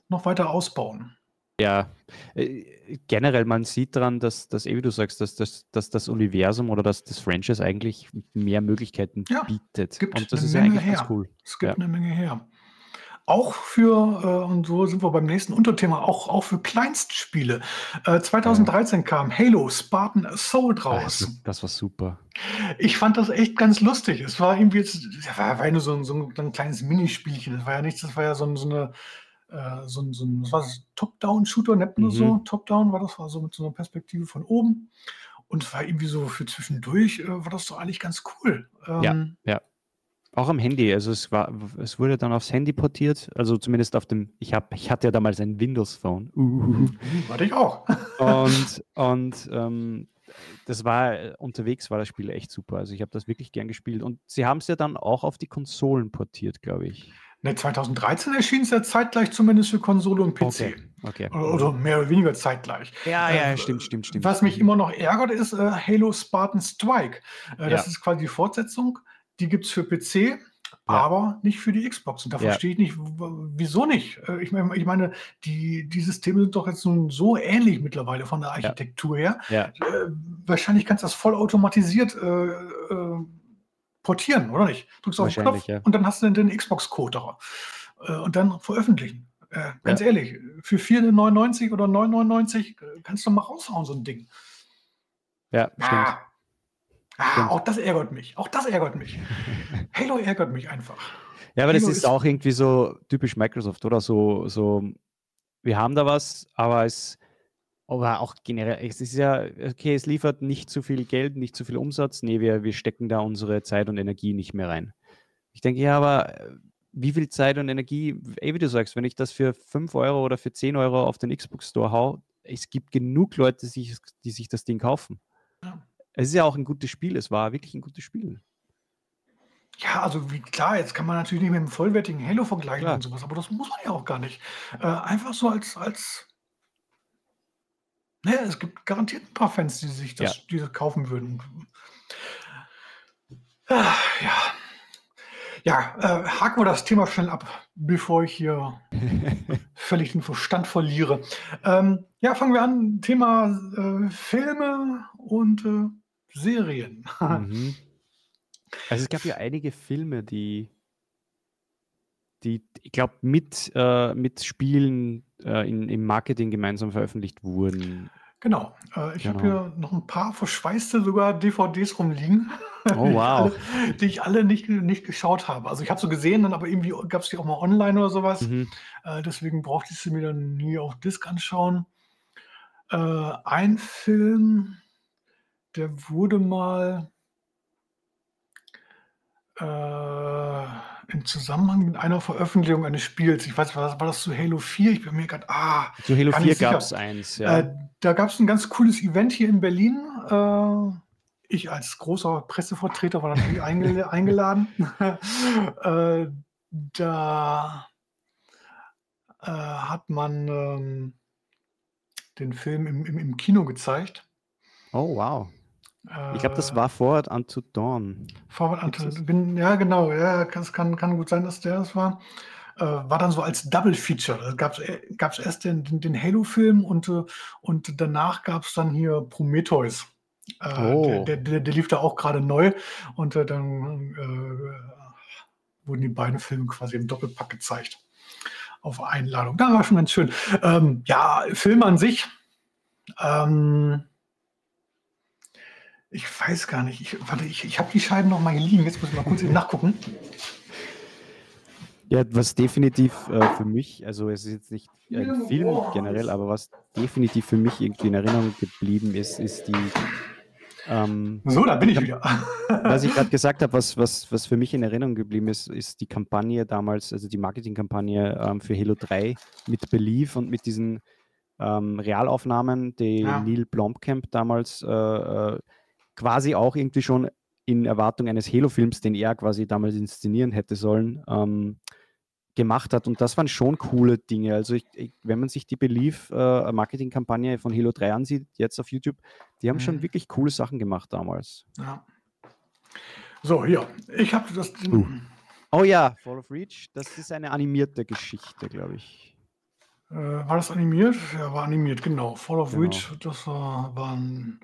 noch weiter ausbauen. Ja. Äh, Generell, man sieht daran, dass, dass eh wie du sagst, dass, dass, dass das Universum oder dass das Franchise eigentlich mehr Möglichkeiten Ja, bietet. gibt Und das eine ist ja Menge eigentlich ganz her. cool. Es gibt Ja. eine Menge her. Auch für, äh, und so sind wir beim nächsten Unterthema, auch, auch für Kleinstspiele. Äh, 2013 kam Halo Spartan Assault Ah, raus. das, das war super. Ich fand das echt ganz lustig. Es war irgendwie jetzt, war, war ja nur so ein, so ein, ein kleines Minispielchen. Das war ja nichts, das war ja so, so eine, äh, so ein, so ein was war das? Top-Down-Shooter, nennt man das Mhm. so? Top-Down war das, war so mit so einer Perspektive von oben. Und es war irgendwie so für zwischendurch, äh, war das doch eigentlich ganz cool. Ähm, Ja. Auch am Handy, also es war, es wurde dann aufs Handy portiert, also zumindest auf dem, ich habe, ich hatte ja damals ein Windows-Phone. Uhuhu. Hm, Warte ich auch. Und, und ähm, das war, äh, unterwegs war das Spiel echt super. Also ich habe das wirklich gern gespielt. Und sie haben es ja dann auch auf die Konsolen portiert, glaube ich. Ne, 2013 erschien es ja zeitgleich zumindest für Konsole und PC. Okay. okay. Oder, mehr oder weniger zeitgleich. Ja, ja, Äh, stimmt, stimmt, stimmt. Was mich immer noch ärgert, ist äh, Halo Spartan Strike. Äh, das Ja. ist quasi die Fortsetzung. Die gibt es für PC, aber nicht für die Xbox. Und da Ja. verstehe ich nicht, wieso nicht. Äh, ich, mein, ich meine, die, die Systeme sind doch jetzt nun so ähnlich mittlerweile von der Architektur her. Ja, Äh, wahrscheinlich kannst du das vollautomatisiert äh, äh, portieren, oder nicht? Drückst auf den Knopf ja. und dann hast du den Xbox-Code. Äh, und dann veröffentlichen. Äh, ganz Ja. ehrlich, für 4,99 oder 9,99 äh, kannst du mal raushauen, so ein Ding. ja, stimmt. Ah, ah, Stimmt. auch das ärgert mich. Auch das ärgert mich. Halo ärgert mich einfach. Ja, aber das Halo ist ist- auch irgendwie so typisch Microsoft, oder? So, so, wir haben da was, aber es, aber auch generell, es ist ja, okay, es liefert nicht zu viel Geld, nicht zu viel Umsatz. Nee, wir, wir stecken da unsere Zeit und Energie nicht mehr rein. Ich denke, ja, aber äh, wie viel Zeit und Energie, eh, wie du sagst, wenn ich das für 5 Euro oder für 10 Euro auf den Xbox Store hau, es gibt genug Leute, die sich, die sich das Ding kaufen. Ja. Es ist ja auch ein gutes Spiel, es war wirklich ein gutes Spiel. Ja, also wie klar, jetzt kann man natürlich nicht mit einem vollwertigen Halo vergleichen Klar. und sowas, aber das muss man ja auch gar nicht. Äh, einfach so als, als ne, es gibt garantiert ein paar Fans, die sich das, die das kaufen würden. Ah, ja. Ja, äh, haken wir das Thema schnell ab, bevor ich hier völlig den Verstand verliere. Ähm, ja, fangen wir an. Thema äh, Filme und äh, Serien. Mhm. Also es gab ja einige Filme, die, die ich glaube, mit, äh, mit Spielen äh, in, im Marketing gemeinsam veröffentlicht wurden. Genau. Äh, ich habe Genau. hier noch ein paar verschweißte sogar DVDs rumliegen, Oh, die, ich wow. alle, die ich alle nicht, nicht geschaut habe. Also ich habe so gesehen, dann aber irgendwie gab es die auch mal online oder sowas. Mhm. Äh, deswegen brauchte ich sie mir dann nie auf Disc anschauen. Äh, ein Film, der wurde mal äh, im Zusammenhang mit einer Veröffentlichung eines Spiels, ich weiß, war das, war das zu Halo 4? Ich bin mir gerade, ah, Zu Halo Gar 4 nicht sicher. gab es eins, ja. äh, da gab es ein ganz cooles Event hier in Berlin. Äh, ich als großer Pressevertreter war natürlich eingel eingeladen. äh, da äh, hat man ähm, den Film im, im, im Kino gezeigt. oh, wow. Ich glaube, das Äh, war Forward Unto Dawn. Forward Unto, das? bin, ja, genau, ja, es kann, kann gut sein, dass der es war. Äh, war dann so als Double Feature. Da gab es erst den, den, den Halo-Film und, äh, und danach gab es dann hier Prometheus. Äh, Oh. der, der, der lief da auch gerade neu und äh, dann äh, wurden die beiden Filme quasi im Doppelpack gezeigt. Auf Einladung. Da war schon ganz schön. Ähm, ja, Film an sich. Ähm, Ich weiß gar nicht. Ich, warte, ich, ich habe die Scheiben noch mal hier liegen. Jetzt muss ich mal kurz nachgucken. Ja, was definitiv äh, für mich, also es ist jetzt nicht ein Film generell, aber was definitiv für mich irgendwie in Erinnerung geblieben ist, ist die. Ähm, so, da bin ich wieder. was ich gerade gesagt habe, was, was, was für mich in Erinnerung geblieben ist, ist die Kampagne damals, also die Marketingkampagne ähm, für Halo 3 mit Belief und mit diesen ähm, Realaufnahmen, die ja. Neil Blomkamp damals äh, äh, quasi auch irgendwie schon in Erwartung eines Halo-Films, den er quasi damals inszenieren hätte sollen, ähm, gemacht hat. Und das waren schon coole Dinge. Also ich, ich, wenn man sich die Belief-Marketing-Kampagne äh, von Halo 3 ansieht, jetzt auf YouTube, die haben mhm. schon wirklich coole Sachen gemacht damals. Ja. So, hier. Ich habe das. Uh. Oh ja, Fall of Reach, das ist eine animierte Geschichte, glaube ich. Äh, war das animiert? Ja, war animiert, genau. Fall of genau. Reach, das war, war ein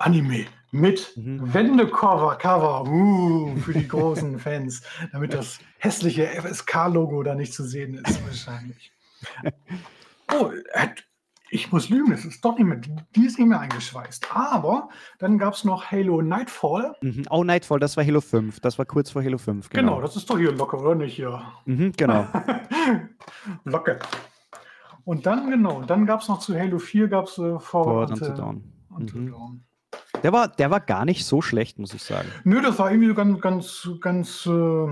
Anime mit mhm. Wendecover, Cover, uh, für die großen Fans, damit das hässliche FSK-Logo da nicht zu sehen ist, wahrscheinlich. Oh, ich muss lügen, es ist doch nicht mehr, die ist nicht mehr eingeschweißt. Aber dann gab es noch Halo Nightfall. Mhm. Oh, Nightfall, das war Halo 5, das war kurz vor Halo 5. Genau, genau das ist doch hier locker, oder nicht hier? Mhm, genau. locker. Und dann, genau, dann gab es noch zu Halo 4 gab es äh, Forward Until Dawn. Until mhm. Dawn. Der war, der war gar nicht so schlecht, muss ich sagen. Nö, das war irgendwie ganz, ganz, ganz. Äh,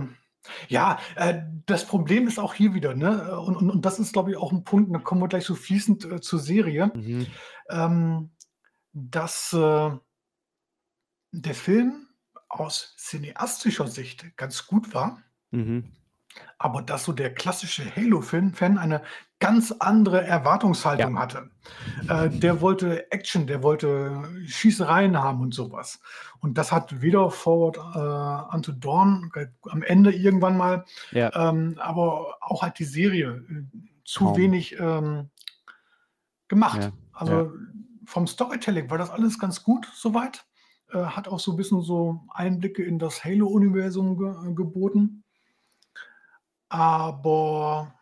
ja, äh, das Problem ist auch hier wieder, ne? Und, und, und das ist, glaube ich, auch ein Punkt, da kommen wir gleich so fließend äh, zur Serie, mhm. ähm, dass äh, der Film aus cineastischer Sicht ganz gut war. Mhm. Aber dass so der klassische Halo-Fan eine ganz andere Erwartungshaltung ja. hatte. Äh, der wollte Action, der wollte Schießereien haben und sowas. Und das hat weder Forward äh, Unto Dawn äh, am Ende irgendwann mal, ja. ähm, aber auch halt die Serie äh, zu Kaum. wenig ähm, gemacht. Ja. Also vom Storytelling war das alles ganz gut soweit. Äh, hat auch so ein bisschen so Einblicke in das Halo-Universum ge geboten. Aber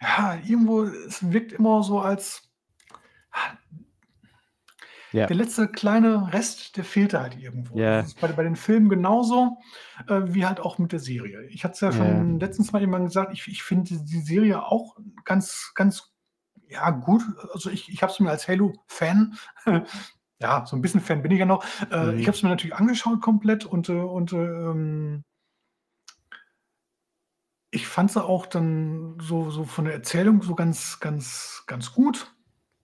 ja, irgendwo, es wirkt immer so als ja. der letzte kleine Rest, der fehlte halt irgendwo. Ja. Das ist bei, bei den Filmen genauso äh, wie halt auch mit der Serie. Ich hatte es ja schon ja. letztens mal jemand gesagt, ich, ich finde die Serie auch ganz, ganz ja, gut. Also ich, ich habe es mir als Halo-Fan, ja, so ein bisschen Fan bin ich ja noch, äh, mhm. ich habe es mir natürlich angeschaut komplett und, äh, und ähm, ich fand sie auch dann so, so von der Erzählung so ganz, ganz, ganz gut.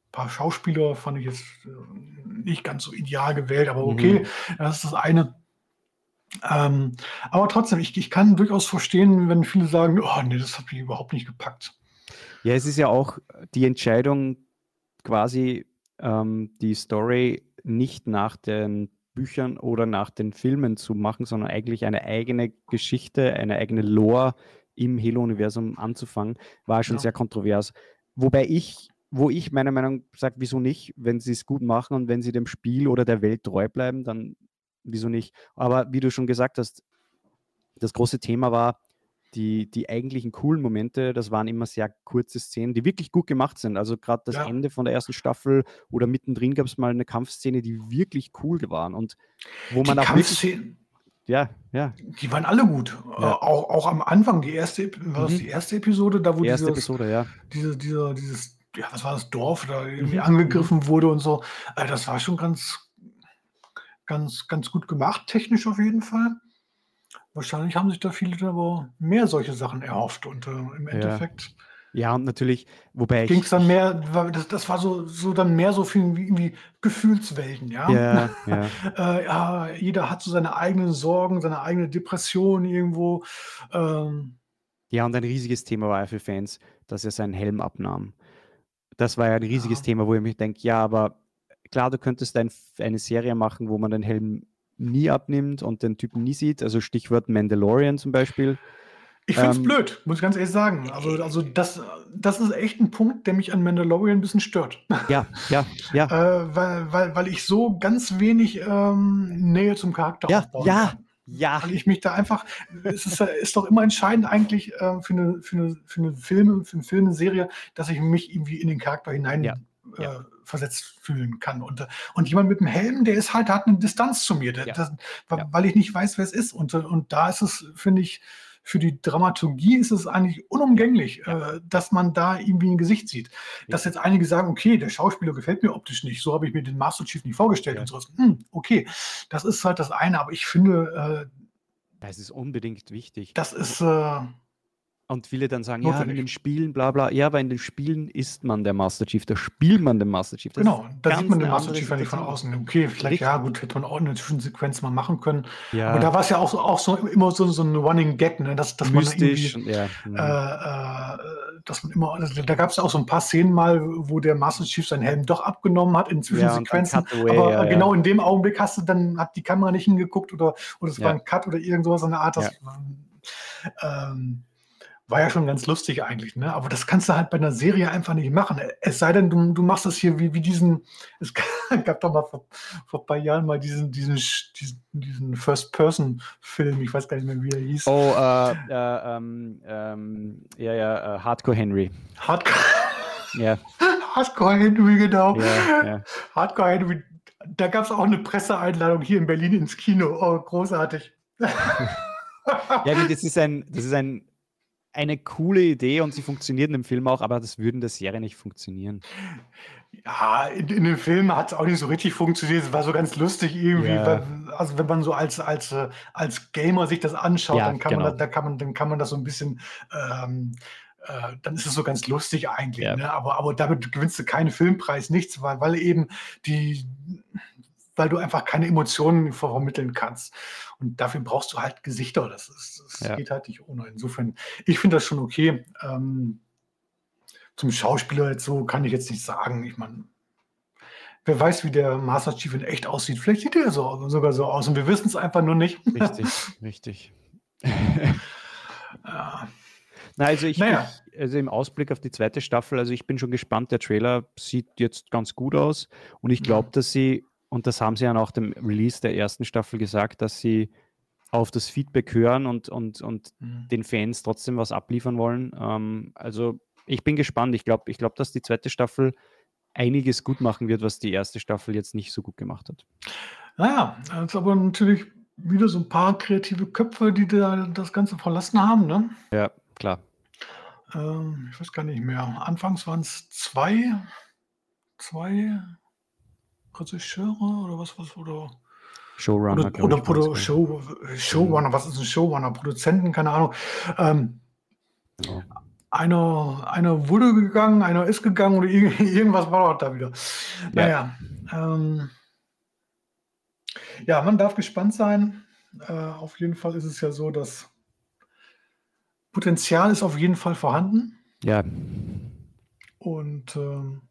Ein paar Schauspieler fand ich jetzt äh, nicht ganz so ideal gewählt, aber okay, mhm. das ist das eine. Ähm, aber trotzdem, ich, ich kann durchaus verstehen, wenn viele sagen, oh nee, das hat mich überhaupt nicht gepackt. Ja, es ist ja auch die Entscheidung, quasi ähm, die Story nicht nach den Büchern oder nach den Filmen zu machen, sondern eigentlich eine eigene Geschichte, eine eigene Lore im Halo-Universum anzufangen, war schon ja. sehr kontrovers. Wobei ich, wo ich meiner Meinung nach sage, wieso nicht, wenn sie es gut machen und wenn sie dem Spiel oder der Welt treu bleiben, dann wieso nicht. Aber wie du schon gesagt hast, das große Thema war, die, die eigentlichen coolen Momente, das waren immer sehr kurze Szenen, die wirklich gut gemacht sind. Also gerade das ja. Ende von der ersten Staffel oder mittendrin gab es mal eine Kampfszene, die wirklich cool waren und wo man die auch wirklich, ja, ja. Die waren alle gut. Ja. Äh, auch, auch am Anfang, die erste, war das mhm. die erste Episode, da wo die erste dieses, Episode, ja. Diese, dieser, dieses, ja, was war das Dorf, da irgendwie mhm. angegriffen wurde und so. Also das war schon ganz, ganz, ganz gut gemacht, technisch auf jeden Fall. Wahrscheinlich haben sich da viele aber mehr solche Sachen erhofft und äh, im Endeffekt. Ja ja, und natürlich, wobei Ging es dann mehr, das, das war so, so dann mehr so viel wie irgendwie Gefühlswelten, ja. Ja, ja. äh, ja, jeder hat so seine eigenen Sorgen, seine eigene Depression irgendwo. Ähm, Ja, und ein riesiges Thema war ja für Fans, dass er seinen Helm abnahm. Das war ja ein riesiges ja. Thema, wo ich mich denke, ja, aber klar, du könntest ein, eine Serie machen, wo man den Helm nie abnimmt und den Typen nie sieht. Also Stichwort Mandalorian zum Beispiel. Ich finde es ähm, blöd, muss ich ganz ehrlich sagen. Also, also das, das ist echt ein Punkt, der mich an Mandalorian ein bisschen stört. Ja, ja, ja. äh, weil, weil, weil ich so ganz wenig ähm, Nähe zum Charakter ja, aufbauen ja. kann. Ja. Weil ich mich da einfach, es ist, ist doch immer entscheidend eigentlich äh, für, eine, für, eine, für eine Filme, für eine Filmserie, dass ich mich irgendwie in den Charakter hinein ja. ja. äh, versetzt fühlen kann. Und, und jemand mit dem Helm, der ist halt, hat eine Distanz zu mir, der, ja. das, weil ich nicht weiß, wer es ist. Und, und da ist es, finde ich, für die Dramaturgie ist es eigentlich unumgänglich, äh, dass man da irgendwie ein Gesicht sieht. Dass jetzt einige sagen, okay, der Schauspieler gefällt mir optisch nicht, so habe ich mir den Master Chief nicht vorgestellt und sowas. Hm, okay, das ist halt das eine, aber ich finde. Äh, das ist unbedingt wichtig. Das ist. Äh, und viele dann sagen, Notwendig. ja, in den Spielen, bla bla. Ja, aber in den Spielen ist man der Master Chief, da spielt man den Master Chief. Das genau, da sieht man den Master Chief eigentlich von außen. Okay, vielleicht, Richtig. ja, gut, hätte man auch eine Zwischensequenz mal machen können. Ja. Aber da war es ja auch, auch so immer so, so ein Running Gag, ne? dass, dass Mystisch, man irgendwie, ja. Mhm. Äh, äh, dass man immer, also da gab es ja auch so ein paar Szenen mal, wo der Master Chief seinen Helm doch abgenommen hat in Zwischensequenzen. Ja, away, aber ja, genau in dem Augenblick hast du dann, hat die Kamera nicht hingeguckt oder, oder es war ein Cut oder irgend sowas in der Art. Das, ähm, war ja schon ganz lustig eigentlich, ne? Aber das kannst du halt bei einer Serie einfach nicht machen. Es sei denn, du, du machst das hier wie, wie diesen, es gab doch mal vor, vor ein paar Jahren mal diesen, diesen, diesen, diesen First-Person-Film, ich weiß gar nicht mehr, wie er hieß. Oh, äh, äh, ähm, ähm, ja, ja, äh, Hardcore Henry. Hardcore. Ja. Hardcore Henry, genau. Ja, ja. Hardcore Henry. Da gab es auch eine Presseeinladung hier in Berlin ins Kino. Oh, großartig. ja, das ist ein, das ist ein eine coole Idee und sie funktioniert in dem Film auch, aber das würde in der Serie nicht funktionieren. Ja, in, in dem Film hat es auch nicht so richtig funktioniert. Es war so ganz lustig irgendwie. Ja. Weil, also wenn man so als, als, äh, als Gamer sich das anschaut, ja, dann, kann genau. man, da kann man, dann kann man das so ein bisschen ähm, äh, dann ist es so ganz lustig eigentlich. Ja. Ne? Aber, aber damit gewinnst du keinen Filmpreis, nichts, weil, weil eben die, weil du einfach keine Emotionen vermitteln kannst. Und dafür brauchst du halt Gesichter. Das, ist, das ja. geht halt nicht ohne. Insofern, ich finde das schon okay. Ähm, zum Schauspieler jetzt so kann ich jetzt nicht sagen. Ich meine, wer weiß, wie der Master Chief in echt aussieht. Vielleicht sieht er so, sogar so aus und wir wissen es einfach nur nicht. Richtig, richtig. ja. Na, also ich, naja. ich, also im Ausblick auf die zweite Staffel, also ich bin schon gespannt. Der Trailer sieht jetzt ganz gut aus und ich glaube, ja. dass sie und das haben sie ja nach dem Release der ersten Staffel gesagt, dass sie auf das Feedback hören und, und, und mhm. den Fans trotzdem was abliefern wollen. Ähm, also ich bin gespannt. Ich glaube, ich glaub, dass die zweite Staffel einiges gut machen wird, was die erste Staffel jetzt nicht so gut gemacht hat. Naja, jetzt aber natürlich wieder so ein paar kreative Köpfe, die da das Ganze verlassen haben, ne? Ja, klar. Ähm, ich weiß gar nicht mehr. Anfangs waren es zwei, zwei Regisseure oder was, was, oder Showrunner, oder, oder, oder Show, Showrunner, was ist ein Showrunner? Produzenten, keine Ahnung. Ähm, ja. einer, einer wurde gegangen, einer ist gegangen oder irgendwas war da wieder. Naja, ja. Ähm, ja, man darf gespannt sein. Äh, auf jeden Fall ist es ja so, dass Potenzial ist auf jeden Fall vorhanden. Ja. Und ähm,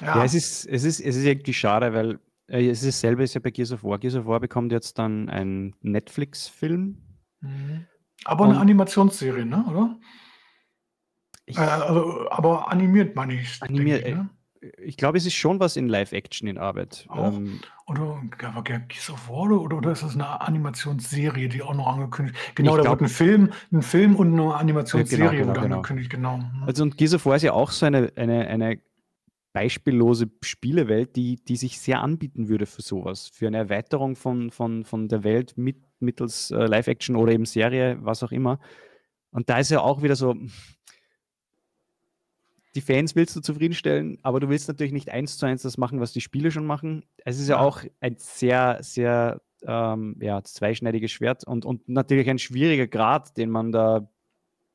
ja, ja es, ist, es, ist, es ist irgendwie schade, weil äh, es ist dasselbe ist ja bei Gears of War. Gears of War bekommt jetzt dann einen Netflix-Film. Mhm. Aber eine Animationsserie, ne? oder? Ich, äh, also, aber animiert meine ich. Animiert, ich, ne? Äh, ich glaube, es ist schon was in Live-Action in Arbeit. Auch? Ähm, oder Gears of War oder, oder ist das eine Animationsserie, die auch noch angekündigt Genau, da glaub, wird ein Film, ein Film und eine Animationsserie ja, genau, genau, genau. angekündigt, genau. Mhm. Also und Gears of War ist ja auch so eine, eine, eine beispiellose Spielewelt, die, die sich sehr anbieten würde für sowas, für eine Erweiterung von, von, von der Welt mit, mittels äh, Live-Action oder eben Serie, was auch immer. Und da ist ja auch wieder so, die Fans willst du zufriedenstellen, aber du willst natürlich nicht eins zu eins das machen, was die Spiele schon machen. Es ist ja, ja auch ein sehr, sehr ähm, ja, zweischneidiges Schwert und, und natürlich ein schwieriger Grad, den man da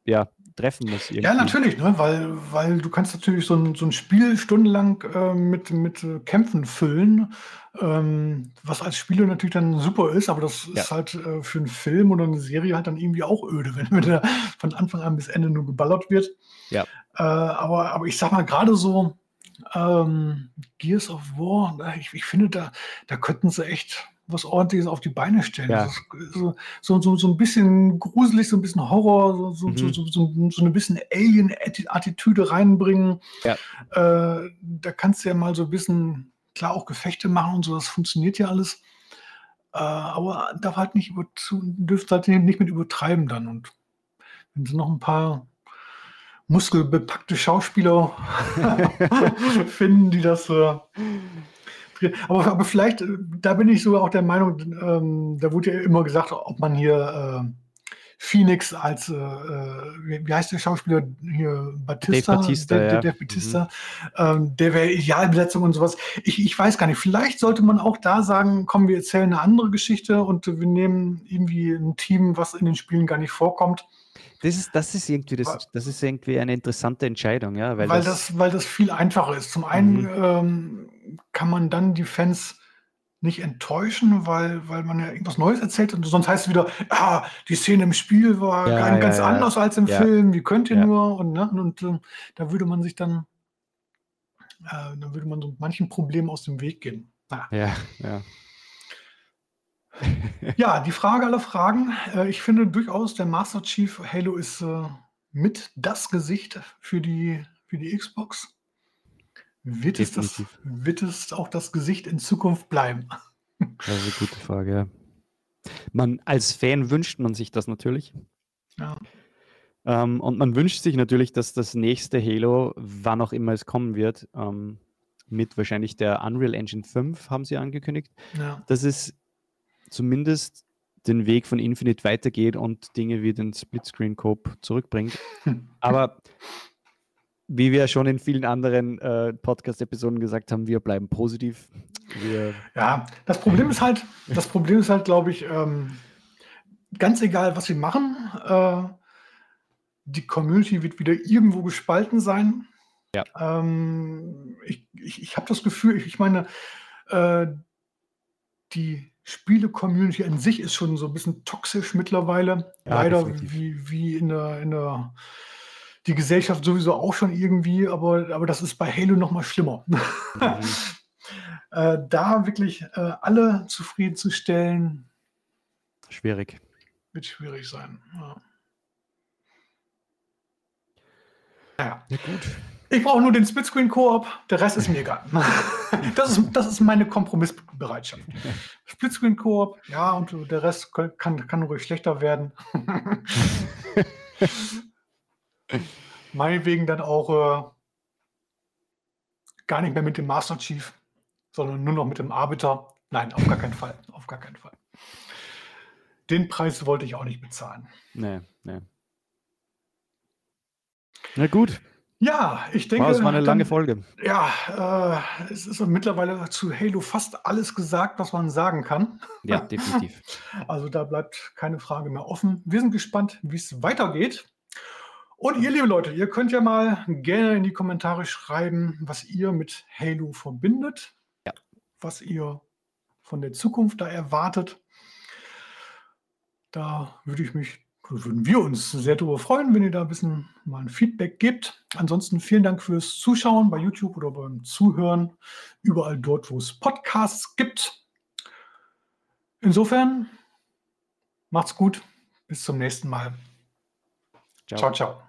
ja, treffen muss. Irgendwie. Ja, natürlich, ne? weil, weil du kannst natürlich so ein, so ein Spiel stundenlang äh, mit, mit äh, Kämpfen füllen, ähm, was als Spieler natürlich dann super ist, aber das ja. ist halt äh, für einen Film oder eine Serie halt dann irgendwie auch öde, wenn, wenn der von Anfang an bis Ende nur geballert wird. Ja. Äh, aber, aber ich sag mal, gerade so ähm, Gears of War, ich, ich finde, da, da könnten sie echt was Ordentliches auf die Beine stellen. Ja. So, so, so, so, ein bisschen gruselig, so ein bisschen Horror, so, mhm. so, so, eine bisschen Alien-Attitüde reinbringen. Ja. Äh, da kannst du ja mal so ein bisschen, klar, auch Gefechte machen und so, das funktioniert ja alles. Äh, aber darf halt nicht über, dürft halt nicht mit übertreiben dann. Und wenn sie noch ein paar muskelbepackte Schauspieler finden, die das äh, aber, aber vielleicht, äh, da bin ich sogar auch der Meinung, ähm, da wurde ja immer gesagt, ob man hier äh, Phoenix als, äh, äh wie heißt der Schauspieler hier, Batista, Dave Batista, der, ja. der Batista, mhm. ähm, der wäre Idealbesetzung und sowas. Ich, ich weiß gar nicht, vielleicht sollte man auch da sagen, komm, wir erzählen eine andere Geschichte und wir nehmen irgendwie ein Team, was in den Spielen gar nicht vorkommt. Das ist, das ist irgendwie das, das ist irgendwie eine interessante Entscheidung, ja. Weil, weil das, das, weil das viel einfacher ist. Zum einen mhm. ähm, kann man dann die Fans nicht enttäuschen, weil, weil man ja irgendwas Neues erzählt und sonst heißt es wieder, ah, die Szene im Spiel war ja, ja, ganz ja, anders als im Film, wie könnt ihr nur? Und, ne, und, und äh, da würde man sich dann, äh, dann würde man so manchen Problemen aus dem Weg gehen. Ah. Ja, ja. ja, die Frage aller Fragen. Äh, ich finde durchaus, der Master Chief Halo ist äh, mit das Gesicht für die, für die Xbox. Wird es, das, wird es auch das Gesicht in Zukunft bleiben? Das ist eine gute Frage, ja. Man, als Fan wünscht man sich das natürlich. Ja. Ähm, und man wünscht sich natürlich, dass das nächste Halo, wann auch immer es kommen wird, ähm, mit wahrscheinlich der Unreal Engine 5, haben sie angekündigt, ja. dass es zumindest den Weg von Infinite weitergeht und Dinge wie den Splitscreen-Cope zurückbringt. Aber wie wir schon in vielen anderen äh, Podcast-Episoden gesagt haben, wir bleiben positiv. Wir ja, das Problem ist halt, das Problem ist halt, glaube ich, ähm, ganz egal, was wir machen, äh, die Community wird wieder irgendwo gespalten sein. Ja. Ähm, ich ich, ich habe das Gefühl, ich, ich meine, äh, die Spiele-Community an sich ist schon so ein bisschen toxisch mittlerweile. Ja, Leider wie, wie in der, in der die Gesellschaft sowieso auch schon irgendwie, aber, aber das ist bei Halo noch mal schlimmer. Mhm. äh, da wirklich äh, alle zufriedenzustellen, schwierig. Wird schwierig sein. Ja. Ja. ja gut. Ich brauche nur den Splitscreen-Koop, der Rest ist mir egal. Das ist, das ist meine Kompromissbereitschaft. Splitscreen-Koop, ja, und der Rest kann, kann ruhig schlechter werden. Meinetwegen dann auch äh, gar nicht mehr mit dem Master Chief, sondern nur noch mit dem Arbiter. Nein, auf gar keinen Fall. Auf gar keinen Fall. Den Preis wollte ich auch nicht bezahlen. Nee, nee. Na gut. Ja, ich denke. Wow, es war eine lange Folge. Ja, äh, es ist mittlerweile zu Halo fast alles gesagt, was man sagen kann. Ja, definitiv. Also da bleibt keine Frage mehr offen. Wir sind gespannt, wie es weitergeht. Und ihr, liebe Leute, ihr könnt ja mal gerne in die Kommentare schreiben, was ihr mit Halo verbindet, ja. was ihr von der Zukunft da erwartet. Da würde ich mich, würden wir uns sehr darüber freuen, wenn ihr da ein bisschen mal ein Feedback gebt. Ansonsten vielen Dank fürs Zuschauen bei YouTube oder beim Zuhören, überall dort, wo es Podcasts gibt. Insofern, macht's gut, bis zum nächsten Mal. ciao. ciao. ciao.